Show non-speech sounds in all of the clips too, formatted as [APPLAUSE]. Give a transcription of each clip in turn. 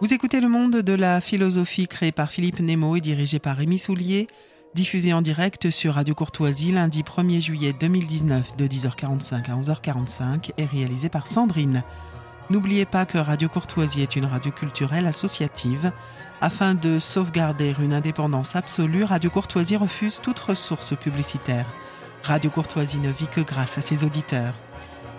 Vous écoutez Le Monde de la philosophie créé par Philippe Nemo et dirigé par Rémi Soulier, diffusé en direct sur Radio Courtoisie lundi 1er juillet 2019 de 10h45 à 11h45 et réalisé par Sandrine. N'oubliez pas que Radio Courtoisie est une radio culturelle associative. Afin de sauvegarder une indépendance absolue, Radio Courtoisie refuse toute ressource publicitaire. Radio Courtoisie ne vit que grâce à ses auditeurs.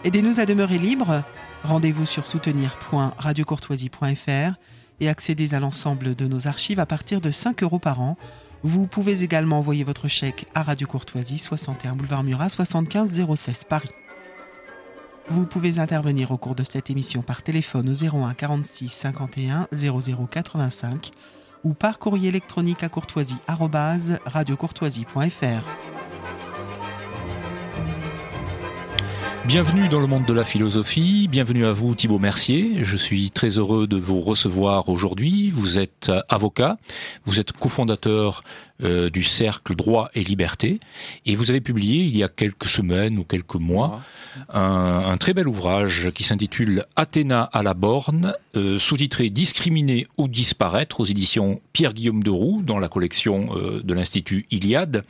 Aidez-nous à demeurer libres. Rendez-vous sur soutenir.radiocourtoisie.fr et accédez à l'ensemble de nos archives à partir de 5 euros par an. Vous pouvez également envoyer votre chèque à Radio Courtoisie, 61 boulevard Murat, 75 016 Paris. Vous pouvez intervenir au cours de cette émission par téléphone au 01 46 51 00 85 ou par courrier électronique à courtoisie@radiocourtoisie.fr. Bienvenue dans le monde de la philosophie, bienvenue à vous Thibaut Mercier, je suis très heureux de vous recevoir aujourd'hui, vous êtes avocat, vous êtes cofondateur euh, du cercle Droit et Liberté et vous avez publié il y a quelques semaines ou quelques mois un, un très bel ouvrage qui s'intitule Athéna à la borne, euh, sous-titré Discriminer ou disparaître aux éditions Pierre-Guillaume de Roux dans la collection euh, de l'Institut Iliade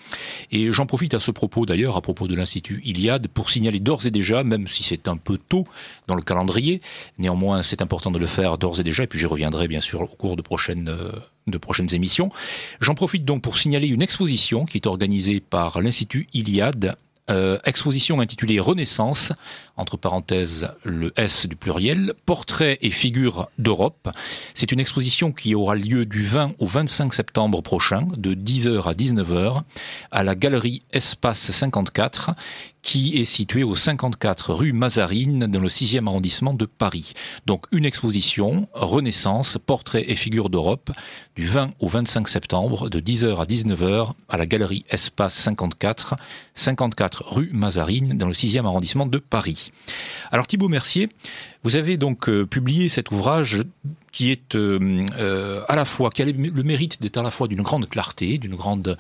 et j'en profite à ce propos d'ailleurs à propos de l'Institut Iliade pour signaler d'ores et déjà même si c'est un peu tôt dans le calendrier. Néanmoins, c'est important de le faire d'ores et déjà, et puis j'y reviendrai bien sûr au cours de prochaines, de prochaines émissions. J'en profite donc pour signaler une exposition qui est organisée par l'Institut Iliade euh, exposition intitulée Renaissance, entre parenthèses le S du pluriel, portraits et figures d'Europe. C'est une exposition qui aura lieu du 20 au 25 septembre prochain, de 10h à 19h, à la galerie Espace 54, qui est située au 54 rue Mazarine, dans le 6e arrondissement de Paris. Donc une exposition, Renaissance, portraits et figures d'Europe, du 20 au 25 septembre, de 10h à 19h, à la galerie Espace 54, 54 rue Mazarine, dans le 6e arrondissement de Paris. Alors Thibault Mercier, vous avez donc euh, publié cet ouvrage qui est euh, euh, à la fois qui a le mérite d'être à la fois d'une grande clarté, d'une grande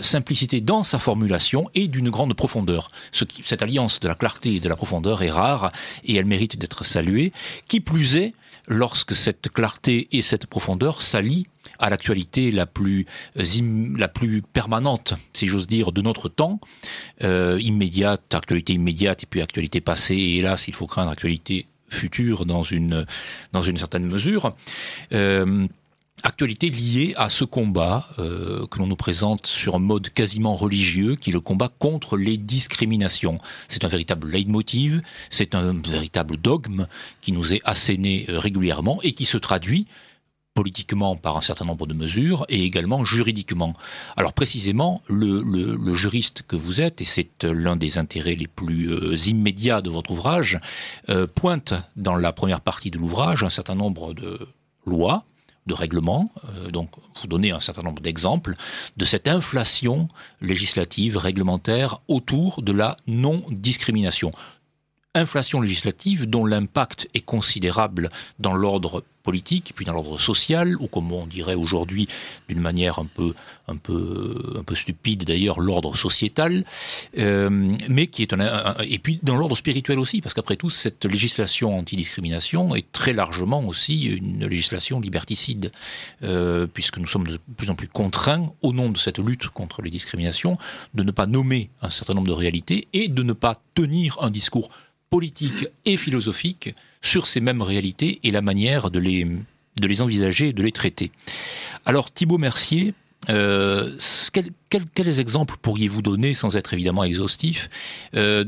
simplicité dans sa formulation et d'une grande profondeur. Ce cette alliance de la clarté et de la profondeur est rare et elle mérite d'être saluée. Qui plus est, lorsque cette clarté et cette profondeur s'allient à l'actualité la plus la plus permanente, si j'ose dire, de notre temps, immédiate, actualité immédiate et puis actualité passée, et hélas, il faut craindre actualité future dans une dans une certaine mesure. Euh, actualité liée à ce combat euh, que l'on nous présente sur un mode quasiment religieux, qui est le combat contre les discriminations. C'est un véritable leitmotiv, c'est un véritable dogme qui nous est asséné euh, régulièrement et qui se traduit politiquement par un certain nombre de mesures et également juridiquement. Alors précisément, le, juriste que vous êtes, et c'est l'un des intérêts les plus euh, immédiats de votre ouvrage, euh, pointe dans la première partie de l'ouvrage un certain nombre de lois, de règlements, euh, donc vous donnez un certain nombre d'exemples de cette inflation législative, réglementaire autour de la non-discrimination inflation législative dont l'impact est considérable dans l'ordre politique, puis dans l'ordre social, ou comme on dirait aujourd'hui d'une manière un peu, un peu, un peu stupide d'ailleurs, l'ordre sociétal, euh, mais qui est un, et puis dans l'ordre spirituel aussi, parce qu'après tout, cette législation anti-discrimination est très largement aussi une législation liberticide, euh, puisque nous sommes de plus en plus contraints, au nom de cette lutte contre les discriminations, de ne pas nommer un certain nombre de réalités et de ne pas tenir un discours politique et philosophique sur ces mêmes réalités et la manière de les, de les envisager et de les traiter. Alors Thibault Mercier, euh, quels, exemples pourriez-vous donner, sans être évidemment exhaustif euh,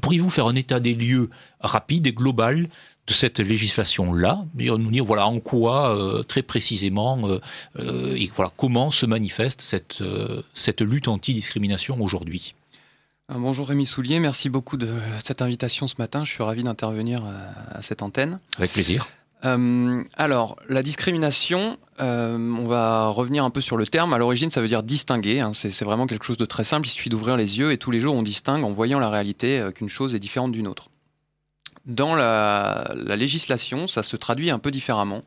Pourriez-vous faire un état des lieux rapide et global de cette législation-là, nous dire voilà en quoi euh, très précisément et voilà comment se manifeste cette lutte anti-discrimination aujourd'hui? Euh, bonjour Rémi Soulier, merci beaucoup de cette invitation ce matin. Je suis ravi d'intervenir euh, à cette antenne. Avec plaisir. Euh, alors, la discrimination, on va revenir un peu sur le terme. À l'origine, ça veut dire distinguer. Hein. C'est vraiment quelque chose de très simple. Il suffit d'ouvrir les yeux et tous les jours, on distingue en voyant la réalité qu'une chose est différente d'une autre. Dans la, la, législation, ça se traduit un peu différemment,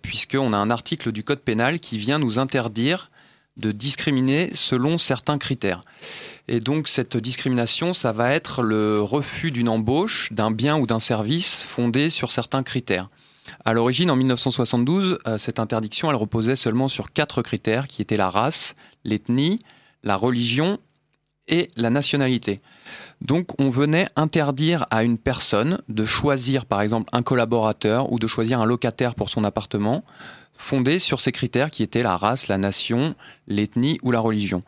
puisqu'on a un article du Code pénal qui vient nous interdire de discriminer selon certains critères. Et donc cette discrimination, ça va être le refus d'une embauche, d'un bien ou d'un service fondé sur certains critères. À l'origine, en 1972, cette interdiction, elle reposait seulement sur quatre critères qui étaient la race, l'ethnie, la religion et la nationalité. Donc on venait interdire à une personne de choisir par exemple un collaborateur ou de choisir un locataire pour son appartement fondé sur ces critères qui étaient la race, la nation, l'ethnie ou la religion.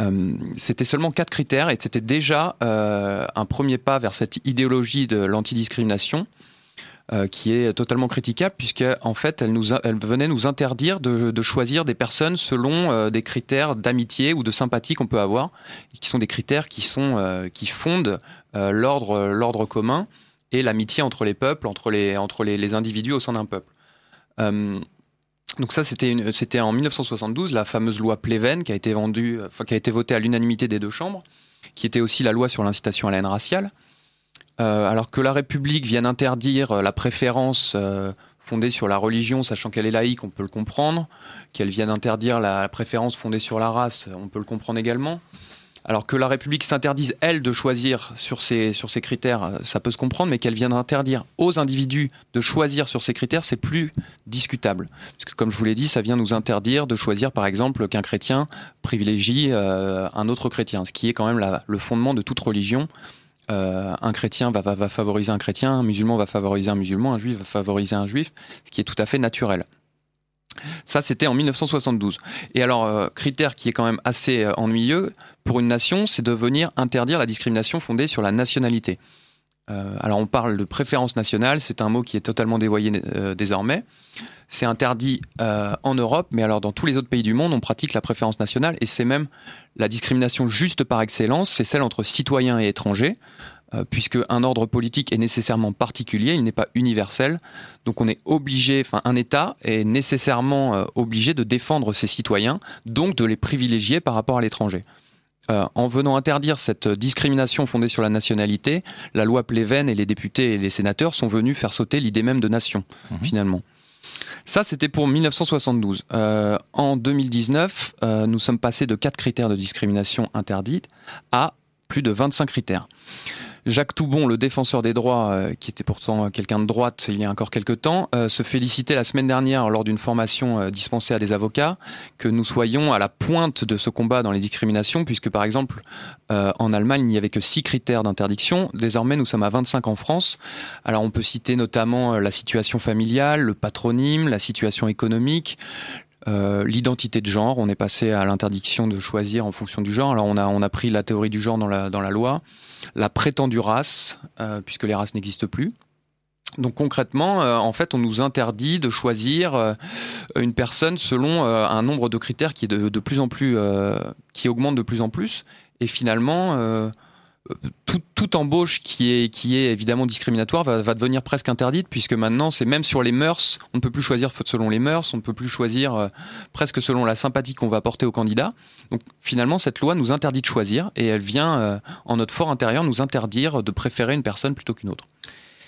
Euh, c'était seulement quatre critères et c'était déjà euh, un premier pas vers cette idéologie de l'antidiscrimination euh, qui est totalement critiquable puisque en fait elle, venait nous interdire de, choisir des personnes selon euh, des critères d'amitié ou de sympathie qu'on peut avoir, qui sont des critères qui sont euh, qui fondent l'ordre l'ordre commun et l'amitié entre les peuples, entre les entre les individus au sein d'un peuple. donc ça c'était c'était en 1972 la fameuse loi Pleven qui a été vendue, enfin, qui a été votée à l'unanimité des deux chambres, qui était aussi la loi sur l'incitation à la haine raciale. Euh, alors que la République vienne interdire euh, la préférence euh, fondée sur la religion, sachant qu'elle est laïque, on peut le comprendre. Qu'elle vienne interdire la préférence fondée sur la race, on peut le comprendre également. Alors que la République s'interdise, elle, de choisir sur ces, sur ces critères, ça peut se comprendre, mais qu'elle vienne interdire aux individus de choisir sur ces critères, c'est plus discutable. Parce que, comme je vous l'ai dit, ça vient nous interdire de choisir, par exemple, qu'un chrétien privilégie un autre chrétien, ce qui est quand même le fondement de toute religion. Euh, un chrétien va, favoriser un chrétien, un musulman va favoriser un musulman, un juif va favoriser un juif, ce qui est tout à fait naturel. Ça, c'était en 1972. Et alors, euh, critère qui est quand même assez euh, ennuyeux pour une nation, c'est de venir interdire la discrimination fondée sur la nationalité. Alors, on parle de préférence nationale, c'est un mot qui est totalement dévoyé désormais. C'est interdit en Europe, mais alors dans tous les autres pays du monde, on pratique la préférence nationale et c'est même la discrimination juste par excellence, c'est celle entre citoyens et étrangers, euh, puisque un ordre politique est nécessairement particulier, il n'est pas universel. Donc on est obligé, enfin un État est nécessairement euh, obligé de défendre ses citoyens, donc de les privilégier par rapport à l'étranger. Euh, en venant interdire cette discrimination fondée sur la nationalité, la loi Pleven et les députés et les sénateurs sont venus faire sauter l'idée même de nation, mmh. finalement. Ça, c'était pour 1972. Euh, en 2019, euh, nous sommes passés de 4 critères de discrimination interdite à plus de 25 critères. Jacques Toubon, le défenseur des droits, euh, qui était pourtant quelqu'un de droite il y a encore quelques temps, euh, se félicitait la semaine dernière lors d'une formation euh, dispensée à des avocats que nous soyons à la pointe de ce combat dans les discriminations, puisque par exemple en Allemagne il n'y avait que six critères d'interdiction. Désormais nous sommes à 25 en France. Alors on peut citer notamment la situation familiale, le patronyme, la situation économique, l'identité de genre, on est passé à l'interdiction de choisir en fonction du genre. Alors on a, pris la théorie du genre dans la, loi la prétendue race, euh, puisque les races n'existent plus. Donc concrètement, euh, en fait, on nous interdit de choisir euh, une personne selon un nombre de critères qui est de plus en plus, qui augmente de plus en plus, et finalement toute embauche qui est, évidemment discriminatoire va, devenir presque interdite puisque maintenant c'est même sur les mœurs, on ne peut plus choisir selon les mœurs, on ne peut plus choisir euh, presque selon la sympathie qu'on va apporter au candidat. Donc finalement cette loi nous interdit de choisir et elle vient euh, en notre fort intérieur nous interdire de préférer une personne plutôt qu'une autre.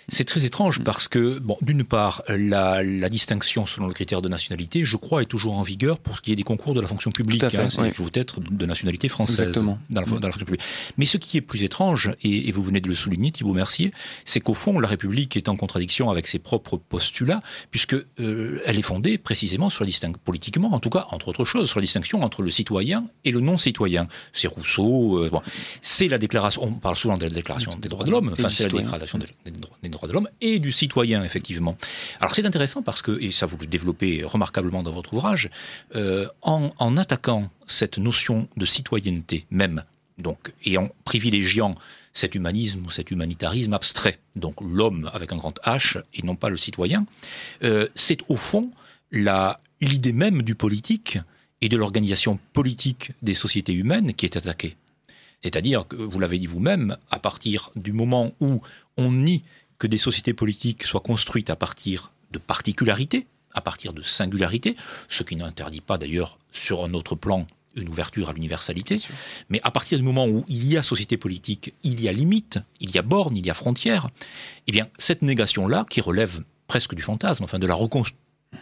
C'est très étrange mm. parce que, bon, d'une part, la, la, distinction selon le critère de nationalité, je crois, est toujours en vigueur pour ce qui est des concours de la fonction publique. Hein, Il faut être de nationalité française dans la, dans la, fonction publique. Mais ce qui est plus étrange, et, et vous venez de le souligner, Thibault Mercier, c'est qu'au fond, la République est en contradiction avec ses propres postulats, puisque euh, elle est fondée précisément sur la distinction, politiquement, en tout cas, entre autres choses, sur la distinction entre le citoyen et le non-citoyen. C'est Rousseau, euh, bon, c'est la déclaration, on parle souvent de la déclaration des droits de l'homme, enfin, c'est la déclaration des, des droits de l'homme et du citoyen, effectivement. Alors c'est intéressant parce que, et ça vous le développez remarquablement dans votre ouvrage, euh, en, en, attaquant cette notion de citoyenneté même, donc, et en privilégiant cet humanisme ou cet humanitarisme abstrait, donc l'homme avec un grand H et non pas le citoyen, euh, c'est au fond l'idée même du politique et de l'organisation politique des sociétés humaines qui est attaquée. C'est-à-dire que, vous l'avez dit vous-même, à partir du moment où on nie que des sociétés politiques soient construites à partir de particularités, à partir de singularités, ce qui n'interdit pas d'ailleurs sur un autre plan une ouverture à l'universalité, mais à partir du moment où il y a société politique, il y a limite, il y a borne, il y a frontière, eh bien cette négation-là, qui relève presque du fantasme, enfin de la,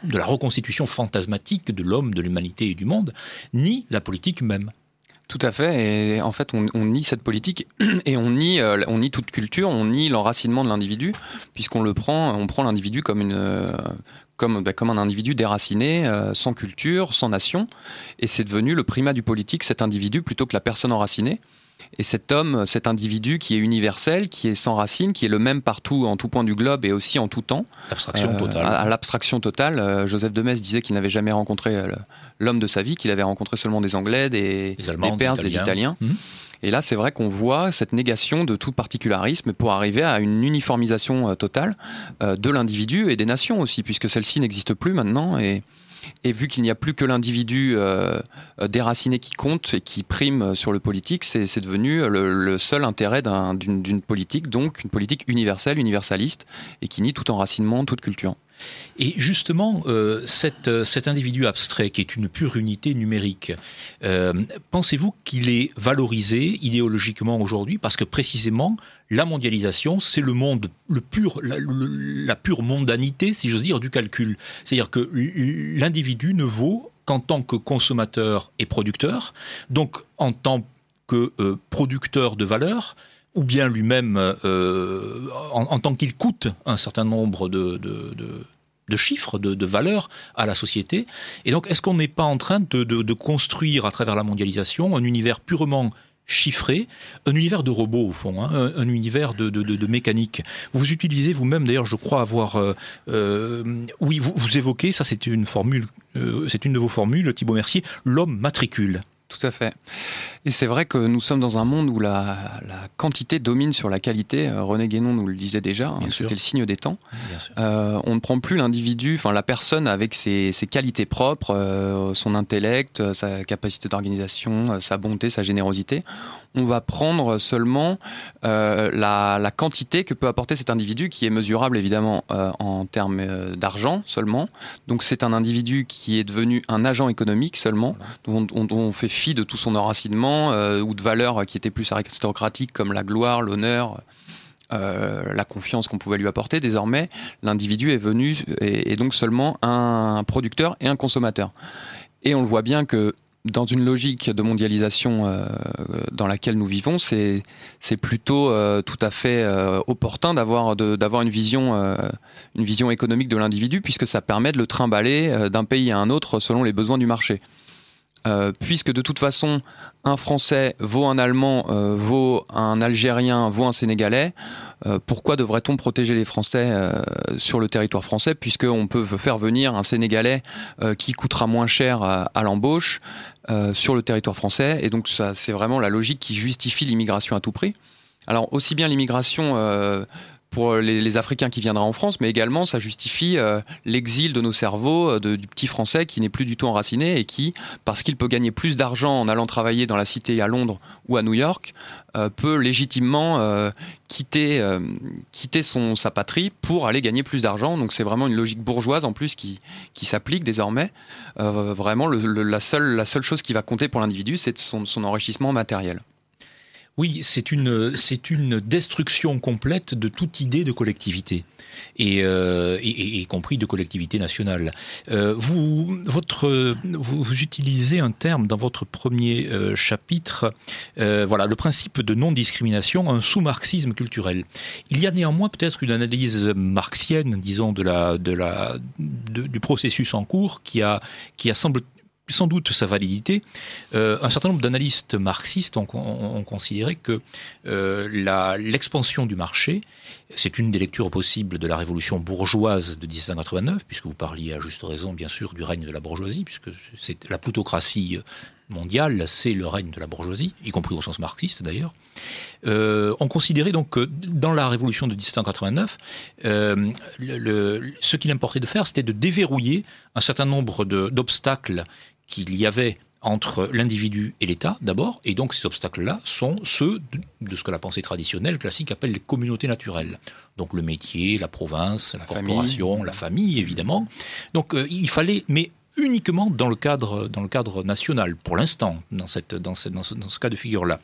de la reconstitution fantasmatique de l'homme, de l'humanité et du monde, nie la politique même. Tout à fait. Et en fait, on, nie cette politique [CLEARS THROAT] et on nie, on nie toute culture, on nie l'enracinement de l'individu, puisqu'on le prend, on prend l'individu comme une, comme, bah, comme un individu déraciné, sans culture, sans nation. Et c'est devenu le primat du politique, cet individu, plutôt que la personne enracinée. Et cet homme, cet individu qui est universel, qui est sans racine, qui est le même partout, en tout point du globe et aussi en tout temps. L'abstraction totale. À, l'abstraction totale. Euh, Joseph de Metz disait qu'il n'avait jamais rencontré euh, l'homme de sa vie, qu'il avait rencontré seulement des Anglais, des, des, Allemands, des Perses, des Italiens. Mmh. Et là, c'est vrai qu'on voit cette négation de tout particularisme pour arriver à une uniformisation euh, totale de l'individu et des nations aussi, puisque celle-ci n'existe plus maintenant. Et, et vu qu'il n'y a plus que l'individu euh, déraciné qui compte et qui prime sur le politique, c'est devenu le, seul intérêt d'une politique, donc une politique universelle, universaliste, et qui nie tout enracinement, toute culture. Et justement, euh, euh, cet individu abstrait, qui est une pure unité numérique, euh, pensez-vous qu'il est valorisé idéologiquement aujourd'hui Parce que précisément, la mondialisation, c'est le monde, la, pure mondanité, si j'ose dire, du calcul. C'est-à-dire que l'individu ne vaut qu'en tant que consommateur et producteur, donc en tant que producteur de valeur, ou bien lui-même, euh, en, tant qu'il coûte un certain nombre de, de, chiffres, de, valeurs à la société. Et donc, est-ce qu'on n'est pas en train de, construire à travers la mondialisation un univers purement chiffré, un univers de robots au fond, hein, un, univers de, mécanique? Vous utilisez vous-même, d'ailleurs, je crois avoir, euh, euh, oui, vous, évoquez, ça c'est une formule, c'est une de vos formules, Thibault Mercier, l'homme matricule. Tout à fait. Et c'est vrai que nous sommes dans un monde où la, quantité domine sur la qualité. Euh, René Guénon nous le disait déjà, hein, c'était le signe des temps. Euh, on ne prend plus l'individu, enfin la personne avec ses, qualités propres, euh, son intellect, sa capacité d'organisation, sa bonté, sa générosité. On va prendre seulement la, la, quantité que peut apporter cet individu, qui est mesurable évidemment en termes d'argent seulement. Donc c'est un individu qui est devenu un agent économique seulement, dont, dont on fait fi de tout son enracinement euh, ou de valeurs qui étaient plus aristocratiques comme la gloire, l'honneur. Euh, la confiance qu'on pouvait lui apporter. Désormais, l'individu est venu et, donc seulement un producteur et un consommateur. Et on le voit bien que dans une logique de mondialisation euh, dans laquelle nous vivons, c'est plutôt tout à fait opportun d'avoir d'avoir une vision une vision économique de l'individu puisque ça permet de le trimballer d'un pays à un autre selon les besoins du marché. Euh, puisque de toute façon, un Français vaut un Allemand, euh, vaut un Algérien, vaut un Sénégalais, euh, pourquoi devrait-on protéger les Français sur le territoire français, puisqu'on peut faire venir un Sénégalais qui coûtera moins cher à, à l'embauche sur le territoire français? Et donc, ça, c'est vraiment la logique qui justifie l'immigration à tout prix. Alors, aussi bien l'immigration pour les, Africains qui viendraient en France, mais également ça justifie euh, l'exil de nos cerveaux euh, du petit Français qui n'est plus du tout enraciné et qui, parce qu'il peut gagner plus d'argent en allant travailler dans la cité à Londres ou à New York, euh, peut légitimement quitter, sa patrie pour aller gagner plus d'argent. Donc c'est vraiment une logique bourgeoise en plus qui, s'applique désormais. vraiment, la, seule, la seule chose qui va compter pour l'individu, c'est son, son enrichissement matériel. Oui, c'est une, c'est une destruction complète de toute idée de collectivité, et, euh, y compris de collectivité nationale. Euh, vous, votre, vous, utilisez un terme dans votre premier euh, chapitre, voilà, le principe de non-discrimination, un sous-marxisme culturel. Il y a néanmoins peut-être une analyse marxienne, disons, de la, de la, du processus en cours qui a, qui a semble sans doute sa validité. Euh, un certain nombre d'analystes marxistes ont, considéré que euh, l'expansion du marché, c'est une des lectures possibles de la révolution bourgeoise de 1789, puisque vous parliez à juste raison, bien sûr, du règne de la bourgeoisie, puisque c'est la plutocratie mondiale, c'est le règne de la bourgeoisie, y compris au sens marxiste d'ailleurs. Euh, on considérait donc que dans la révolution de 1789, euh, le, ce qu'il importait de faire, c'était de déverrouiller un certain nombre d'obstacles qu'il y avait entre l'individu et l'État, d'abord, et donc ces obstacles-là sont ceux de, ce que la pensée traditionnelle classique appelle les communautés naturelles. Donc le métier, la province, la, corporation, la famille, évidemment. Donc euh, il fallait, mais uniquement dans le cadre, dans le cadre national, pour l'instant, dans, cette, dans, ce, dans, ce, cas de figure-là.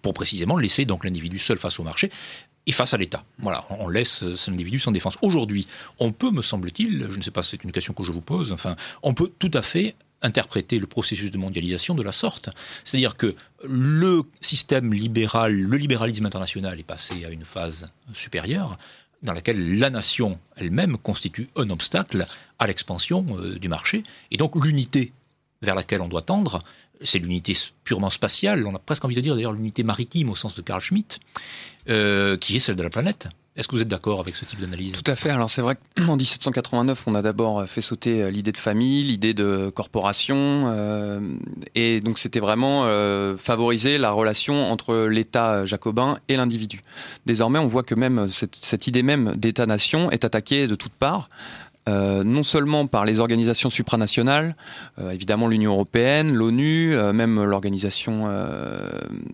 Pour précisément laisser donc l'individu seul face au marché et face à l'État. Voilà, on laisse l'individu sans défense. Aujourd'hui, on peut, me semble-t-il, je ne sais pas, c'est une question que je vous pose, enfin, on peut tout à fait interpréter le processus de mondialisation de la sorte. C'est-à-dire que le système libéral, le libéralisme international est passé à une phase supérieure dans laquelle la nation elle-même constitue un obstacle à l'expansion euh, du marché. Et donc l'unité vers laquelle on doit tendre, c'est l'unité purement spatiale, on a presque envie de dire d'ailleurs l'unité maritime au sens de Carl Schmitt, euh, qui est celle de la planète. Est-ce que vous êtes d'accord avec ce type d'analyse? Tout à fait. Alors c'est vrai qu'en [CLEARS THROAT] 1789, on a d'abord fait sauter euh, l'idée de famille, l'idée de corporation, euh, et donc c'était vraiment euh, favoriser la relation entre l'État jacobin et l'individu. Désormais, on voit que même cette, cette idée même d'État-nation est attaquée de toutes parts. Euh, non seulement par les organisations supranationales, euh, évidemment l'Union européenne, l'ONU, euh, même l'organisation,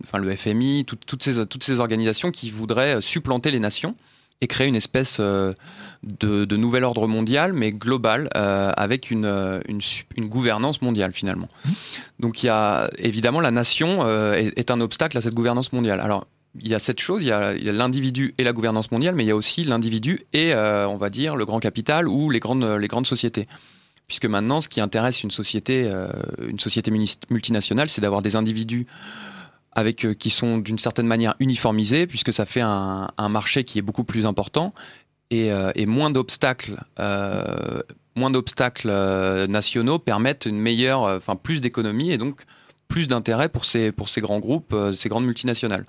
enfin le FMI, toutes, ces, toutes ces organisations qui voudraient supplanter les nations et créer une espèce de, de, nouvel ordre mondial, mais global, avec une, une, une, gouvernance mondiale finalement. Mmh. Donc il y a évidemment la nation est, est, un obstacle à cette gouvernance mondiale. Alors il y a cette chose, il y a l'individu et la gouvernance mondiale, mais il y a aussi l'individu et, euh, on va dire, le grand capital ou les grandes, les grandes sociétés. Puisque maintenant, ce qui intéresse une société, euh, une société multinationale, c'est d'avoir des individus avec, euh, qui sont d'une certaine manière uniformisés, puisque ça fait un, marché qui est beaucoup plus important et, moins d'obstacles. moins d'obstacles nationaux permettent une meilleure, enfin plus d'économie et donc plus d'intérêt pour ces, pour ces grands groupes, ces grandes multinationales.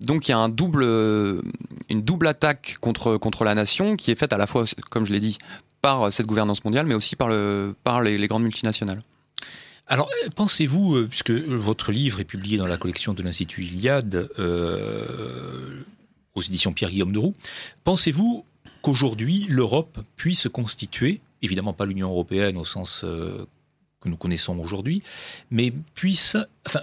Donc il y a une double attaque contre, contre la nation qui est faite à la fois, comme je l'ai dit, par cette gouvernance mondiale, mais aussi par les, grandes multinationales. Alors, euh, pensez-vous, euh, puisque votre livre est publié dans la collection de l'Institut Iliade euh, aux éditions Pierre-Guillaume de Roux, pensez-vous qu'aujourd'hui l'Europe puisse constituer, évidemment pas l'Union européenne au sens que nous connaissons aujourd'hui, mais puisse, enfin,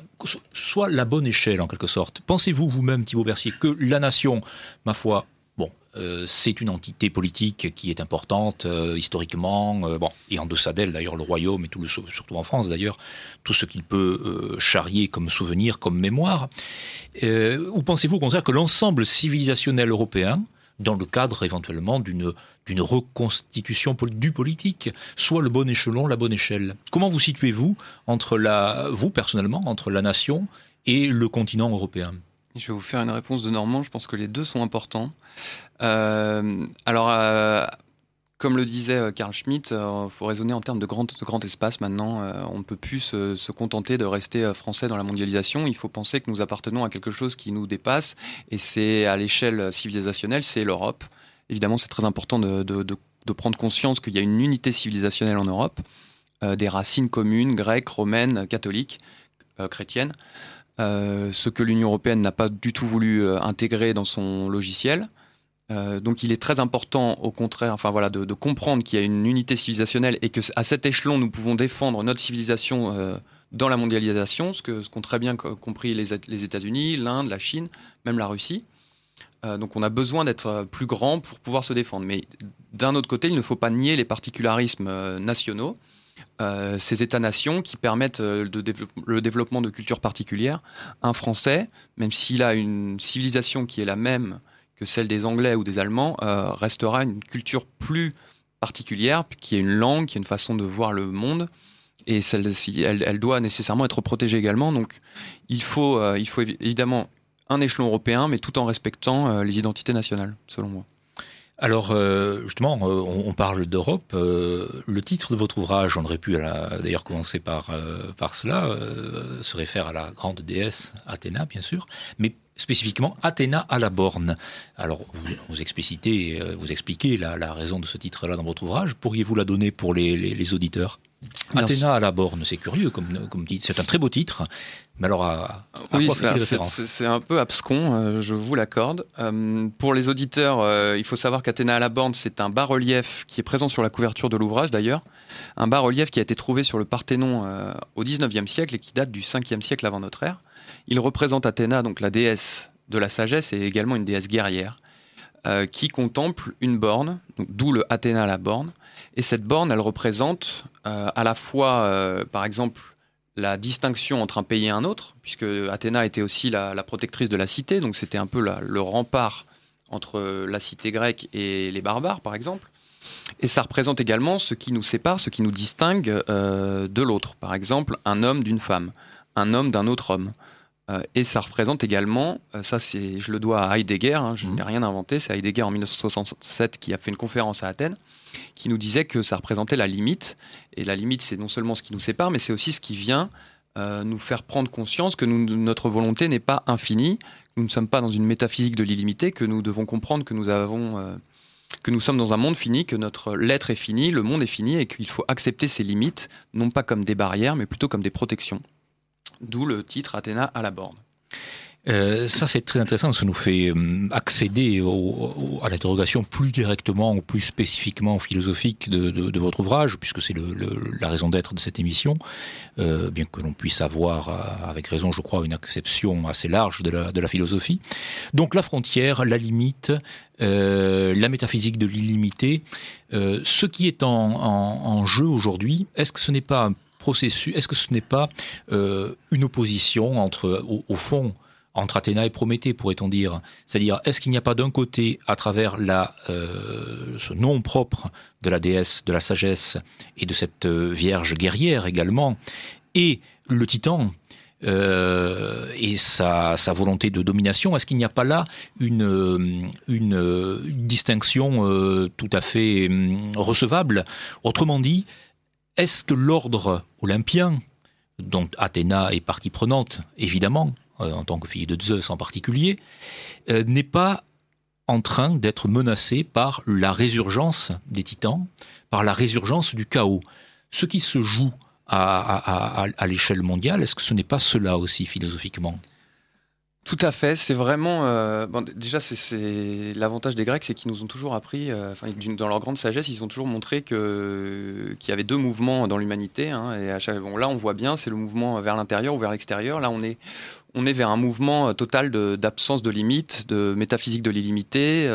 soit la bonne échelle en quelque sorte. Pensez-vous vous-même, Thibault Bercier, que la nation, ma foi, bon, euh, c'est une entité politique qui est importante euh, historiquement, euh, bon, et en deçà d'elle d'ailleurs le royaume et tout le, surtout en France d'ailleurs, tout ce qu'il peut charrier comme souvenir, comme mémoire. ou pensez-vous au contraire que l'ensemble civilisationnel européen dans le cadre éventuellement d'une reconstitution du politique, soit le bon échelon, la bonne échelle. Comment vous situez-vous entre la vous personnellement entre la nation et le continent européen? Je vais vous faire une réponse de Normand. Je pense que les deux sont importants. Euh, alors, euh, comme le disait euh, Carl Schmitt, il euh, faut raisonner en termes de grand, espace maintenant. Euh, on ne peut plus se, contenter de rester français dans la mondialisation. Il faut penser que nous appartenons à quelque chose qui nous dépasse. Et c'est à l'échelle civilisationnelle, c'est l'Europe. Évidemment, c'est très important de, prendre conscience qu'il y a une unité civilisationnelle en Europe, des racines communes, grecques, romaines, catholiques, chrétiennes. ce que l'Union européenne n'a pas du tout voulu intégrer dans son logiciel. Euh, donc il est très important, au contraire, enfin voilà, de, comprendre qu'il y a une unité civilisationnelle et que à cet échelon nous pouvons défendre notre civilisation euh, dans la mondialisation, ce que qu'ont très bien compris les, les États-Unis, l'Inde, la Chine, même la Russie. Euh, donc on a besoin d'être plus grand pour pouvoir se défendre. Mais d'un autre côté, il ne faut pas nier les particularismes nationaux. ces États-nations qui permettent le développement de cultures particulières. Un Français, même s'il a une civilisation qui est la même que celle des Anglais ou des Allemands, euh, restera une culture plus particulière, qui est une langue, qui est une façon de voir le monde. Et celle-ci, elle, doit nécessairement être protégée également. Donc, il faut, euh, il faut évidemment un échelon européen, mais tout en respectant euh, les identités nationales, selon moi. Alors justement, on parle d'Europe. Le titre de votre ouvrage, on aurait pu d'ailleurs commencer par, par cela, se réfère à la grande déesse Athéna, bien sûr, mais spécifiquement Athéna à la borne. Alors, vous, explicitez, euh, vous expliquez la, raison de ce titre-là dans votre ouvrage. Pourriez-vous la donner pour les, auditeurs? Athéna à la borne, c'est curieux comme, comme titre. C'est un très beau titre. Mais alors, à, oui, c'est un peu abscon, euh, je vous l'accorde. Euh, pour les auditeurs, il faut savoir qu'Athéna à la borne, c'est un bas-relief qui est présent sur la couverture de l'ouvrage d'ailleurs. Un bas-relief qui a été trouvé sur le Parthénon au 19e siècle et qui date du 5e siècle avant notre ère. Il représente Athéna, donc la déesse de la sagesse, et également une déesse guerrière, euh, qui contemple une borne, d'où le Athéna la borne. Et cette borne, elle représente euh, à la fois, euh, par exemple, la distinction entre un pays et un autre, puisque Athéna était aussi la, protectrice de la cité, donc c'était un peu le rempart entre la cité grecque et les barbares, par exemple. Et ça représente également ce qui nous sépare, ce qui nous distingue de l'autre. Par exemple, un homme d'une femme, un homme d'un autre homme. Euh, et ça représente également, euh, ça c'est, je le dois à Heidegger, hein, je mhm. n'ai rien inventé, c'est Heidegger en 1967 qui a fait une conférence à Athènes, qui nous disait que ça représentait la limite. Et la limite, c'est non seulement ce qui nous sépare, mais c'est aussi ce qui vient euh, nous faire prendre conscience que notre volonté n'est pas infinie, que nous ne sommes pas dans une métaphysique de l'illimité, que nous devons comprendre que nous avons... que nous sommes dans un monde fini, que notre l'être est fini, le monde est fini et qu'il faut accepter ces limites, non pas comme des barrières, mais plutôt comme des protections d'où le titre Athéna à la borne. Euh, ça, c'est très intéressant. Ça nous fait euh, accéder à l'interrogation plus directement ou plus spécifiquement philosophique de, votre ouvrage, puisque c'est la raison d'être de cette émission, euh, bien que l'on puisse avoir, avec raison, je crois, une acception assez large de la, philosophie. Donc, la frontière, la limite, la métaphysique de l'illimité, ce qui est en jeu aujourd'hui, est-ce que ce n'est pas un processus, est-ce que ce n'est pas euh, une opposition entre, au, fond, entre Athéna et Prométhée, pourrait-on dire? C'est-à-dire, est-ce qu'il n'y a pas d'un côté, à travers la, euh, ce nom propre de la déesse de la sagesse et de cette euh, vierge guerrière également, et le titan et sa, sa, volonté de domination, est-ce qu'il n'y a pas là une, distinction tout à fait hum, recevable? Autrement dit, est-ce que l'ordre olympien, dont Athéna est partie prenante, évidemment, euh, en tant que fille de Zeus en particulier, euh, n'est pas en train d'être menacé par la résurgence des titans, par la résurgence du chaos? Ce qui se joue à, à l'échelle mondiale, est-ce que ce n'est pas cela aussi philosophiquement? Tout à fait, c'est vraiment. Euh, bon, déjà, c'est l'avantage des Grecs, c'est qu'ils nous ont toujours appris, euh, dans leur grande sagesse, ils ont toujours montré qu'il y avait deux mouvements dans l'humanité. Hein, et à là, on voit bien, c'est le mouvement vers l'intérieur ou vers l'extérieur. Là, on est on est vers un mouvement euh, total d'absence de, limites, de métaphysique de l'illimité.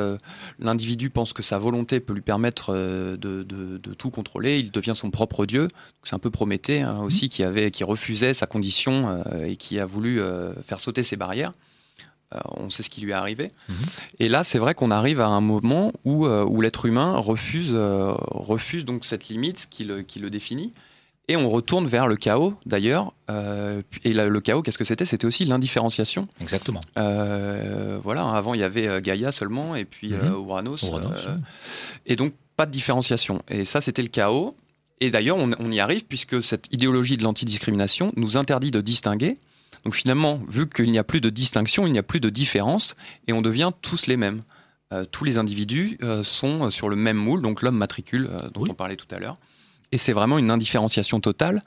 L'individu pense que sa volonté peut lui permettre de, de, tout contrôler. Il devient son propre dieu. C'est un peu Prométhée hein, aussi mmh. qui avait qui refusait sa condition et qui a voulu faire sauter ses barrières. Euh, on sait ce qui lui est arrivé. Mhm. Et là, c'est vrai qu'on arrive à un moment où, euh, où l'être humain refuse, euh, refuse donc cette limite qui le, qui le définit. Et on retourne vers le chaos, d'ailleurs. et le chaos, qu'est-ce que c'était? C'était aussi l'indifférenciation. Exactement. voilà, avant, il y avait Gaïa seulement, et puis mhm. Uranus. Et donc, pas de différenciation. Et ça, c'était le chaos. Et d'ailleurs, on, on, y arrive, puisque cette idéologie de l'antidiscrimination nous interdit de distinguer donc finalement, vu qu'il n'y a plus de distinction, il n'y a plus de différence, et on devient tous les mêmes. Euh, tous les individus euh, sont sur le même moule, donc l'homme matricule euh, dont on parlait tout à l'heure. Et c'est vraiment une indifférenciation totale.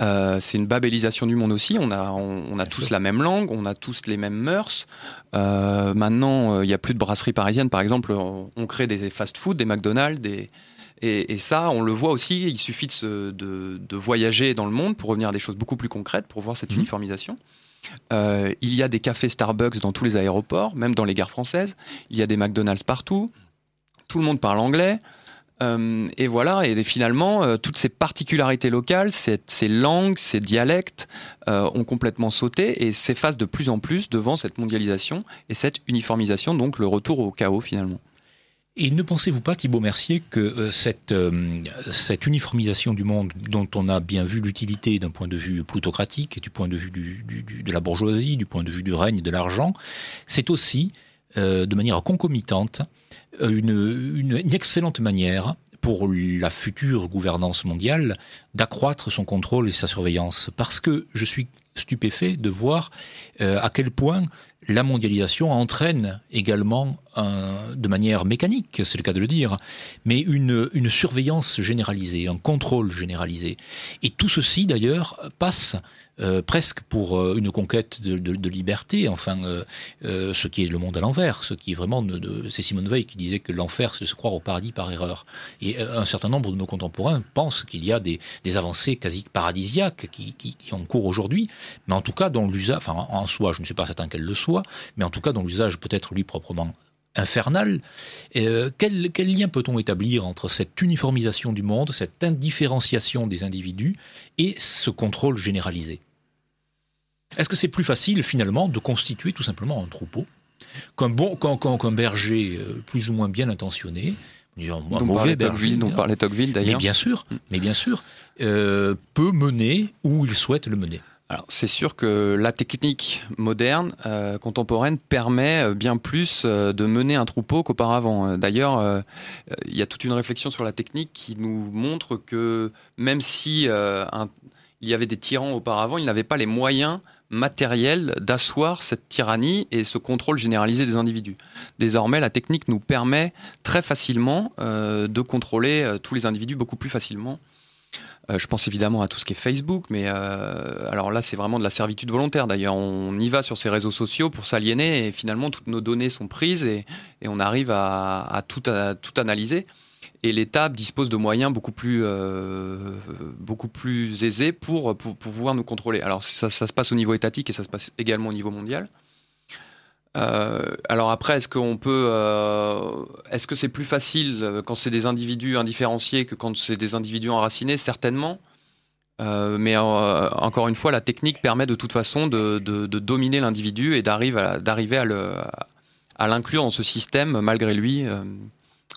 c'est une babélisation du monde aussi. On a, on, a tous la même langue, on a tous les mêmes mœurs. maintenant, il n'y a plus de brasserie parisienne, par exemple. On, on crée des fast-food, des McDonald's, des, et, ça, on le voit aussi, il suffit de, voyager dans le monde pour revenir à des choses beaucoup plus concrètes, pour voir cette mhm. uniformisation. Euh, il y a des cafés Starbucks dans tous les aéroports, même dans les gares françaises. Il y a des McDonald's partout. Tout le monde parle anglais. Euh, et voilà, et finalement, euh, toutes ces particularités locales, ces, langues, ces dialectes ont complètement sauté et s'effacent de plus en plus devant cette mondialisation et cette uniformisation, donc le retour au chaos finalement. Et ne pensez-vous pas, Thibault Mercier, que euh, cette, euh, uniformisation du monde, dont on a bien vu l'utilité d'un point de vue plutocratique, du point de vue de la bourgeoisie, du point de vue du règne de l'argent, c'est aussi, euh, de manière concomitante, une, excellente manière pour la future gouvernance mondiale d'accroître son contrôle et sa surveillance. Parce que je suis stupéfait de voir à quel point la mondialisation entraîne également, de manière mécanique, c'est le cas de le dire, mais une, une surveillance généralisée, un contrôle généralisé. Et tout ceci, d'ailleurs, passe euh, presque pour euh, une conquête de, liberté, enfin, euh, ce qui est le monde à l'envers, ce qui est vraiment, c'est Simone Veil qui disait que l'enfer, c'est de se croire au paradis par erreur. Et un certain nombre de nos contemporains pensent qu'il y a des, avancées quasi paradisiaques qui, qui, ont cours aujourd'hui, mais en tout cas, dans l'usage, enfin, en soi, je ne suis pas certain qu'elles le soient, mais en tout cas, dans l'usage peut-être lui proprement infernal. Euh, quel, lien peut-on établir entre cette uniformisation du monde, cette indifférenciation des individus et ce contrôle généralisé? Est-ce que c'est plus facile finalement de constituer tout simplement un troupeau qu'un bon, berger euh, plus ou moins bien intentionné disons, dont mauvais Tocqueville, dont parlait Tocqueville d'ailleurs. Mais bien sûr, mais bien sûr, euh, peut mener où il souhaite le mener. C'est sûr que la technique moderne, euh, contemporaine, permet euh, bien plus de mener un troupeau qu'auparavant. D'ailleurs, il y a toute une réflexion sur la technique qui nous montre que même si il y avait des tyrans auparavant, ils n'avaient pas les moyens matériel d'asseoir cette tyrannie et ce contrôle généralisé des individus. Désormais, la technique nous permet très facilement euh, de contrôler euh, tous les individus beaucoup plus facilement. Euh, je pense évidemment à tout ce qui est Facebook, mais alors là, c'est vraiment de la servitude volontaire. D'ailleurs, on y va sur ces réseaux sociaux pour s'aliéner et finalement, toutes nos données sont prises et, on arrive à, tout, analyser et l'État dispose de moyens beaucoup plus, euh, aisés pour, pouvoir nous contrôler. Alors ça, se passe au niveau étatique et ça se passe également au niveau mondial. Euh, alors après, euh, est-ce que c'est plus facile quand c'est des individus indifférenciés que quand c'est des individus enracinés? Certainement. mais encore une fois, la technique permet de toute façon de, dominer l'individu et d'arriver à, l'inclure dans ce système malgré lui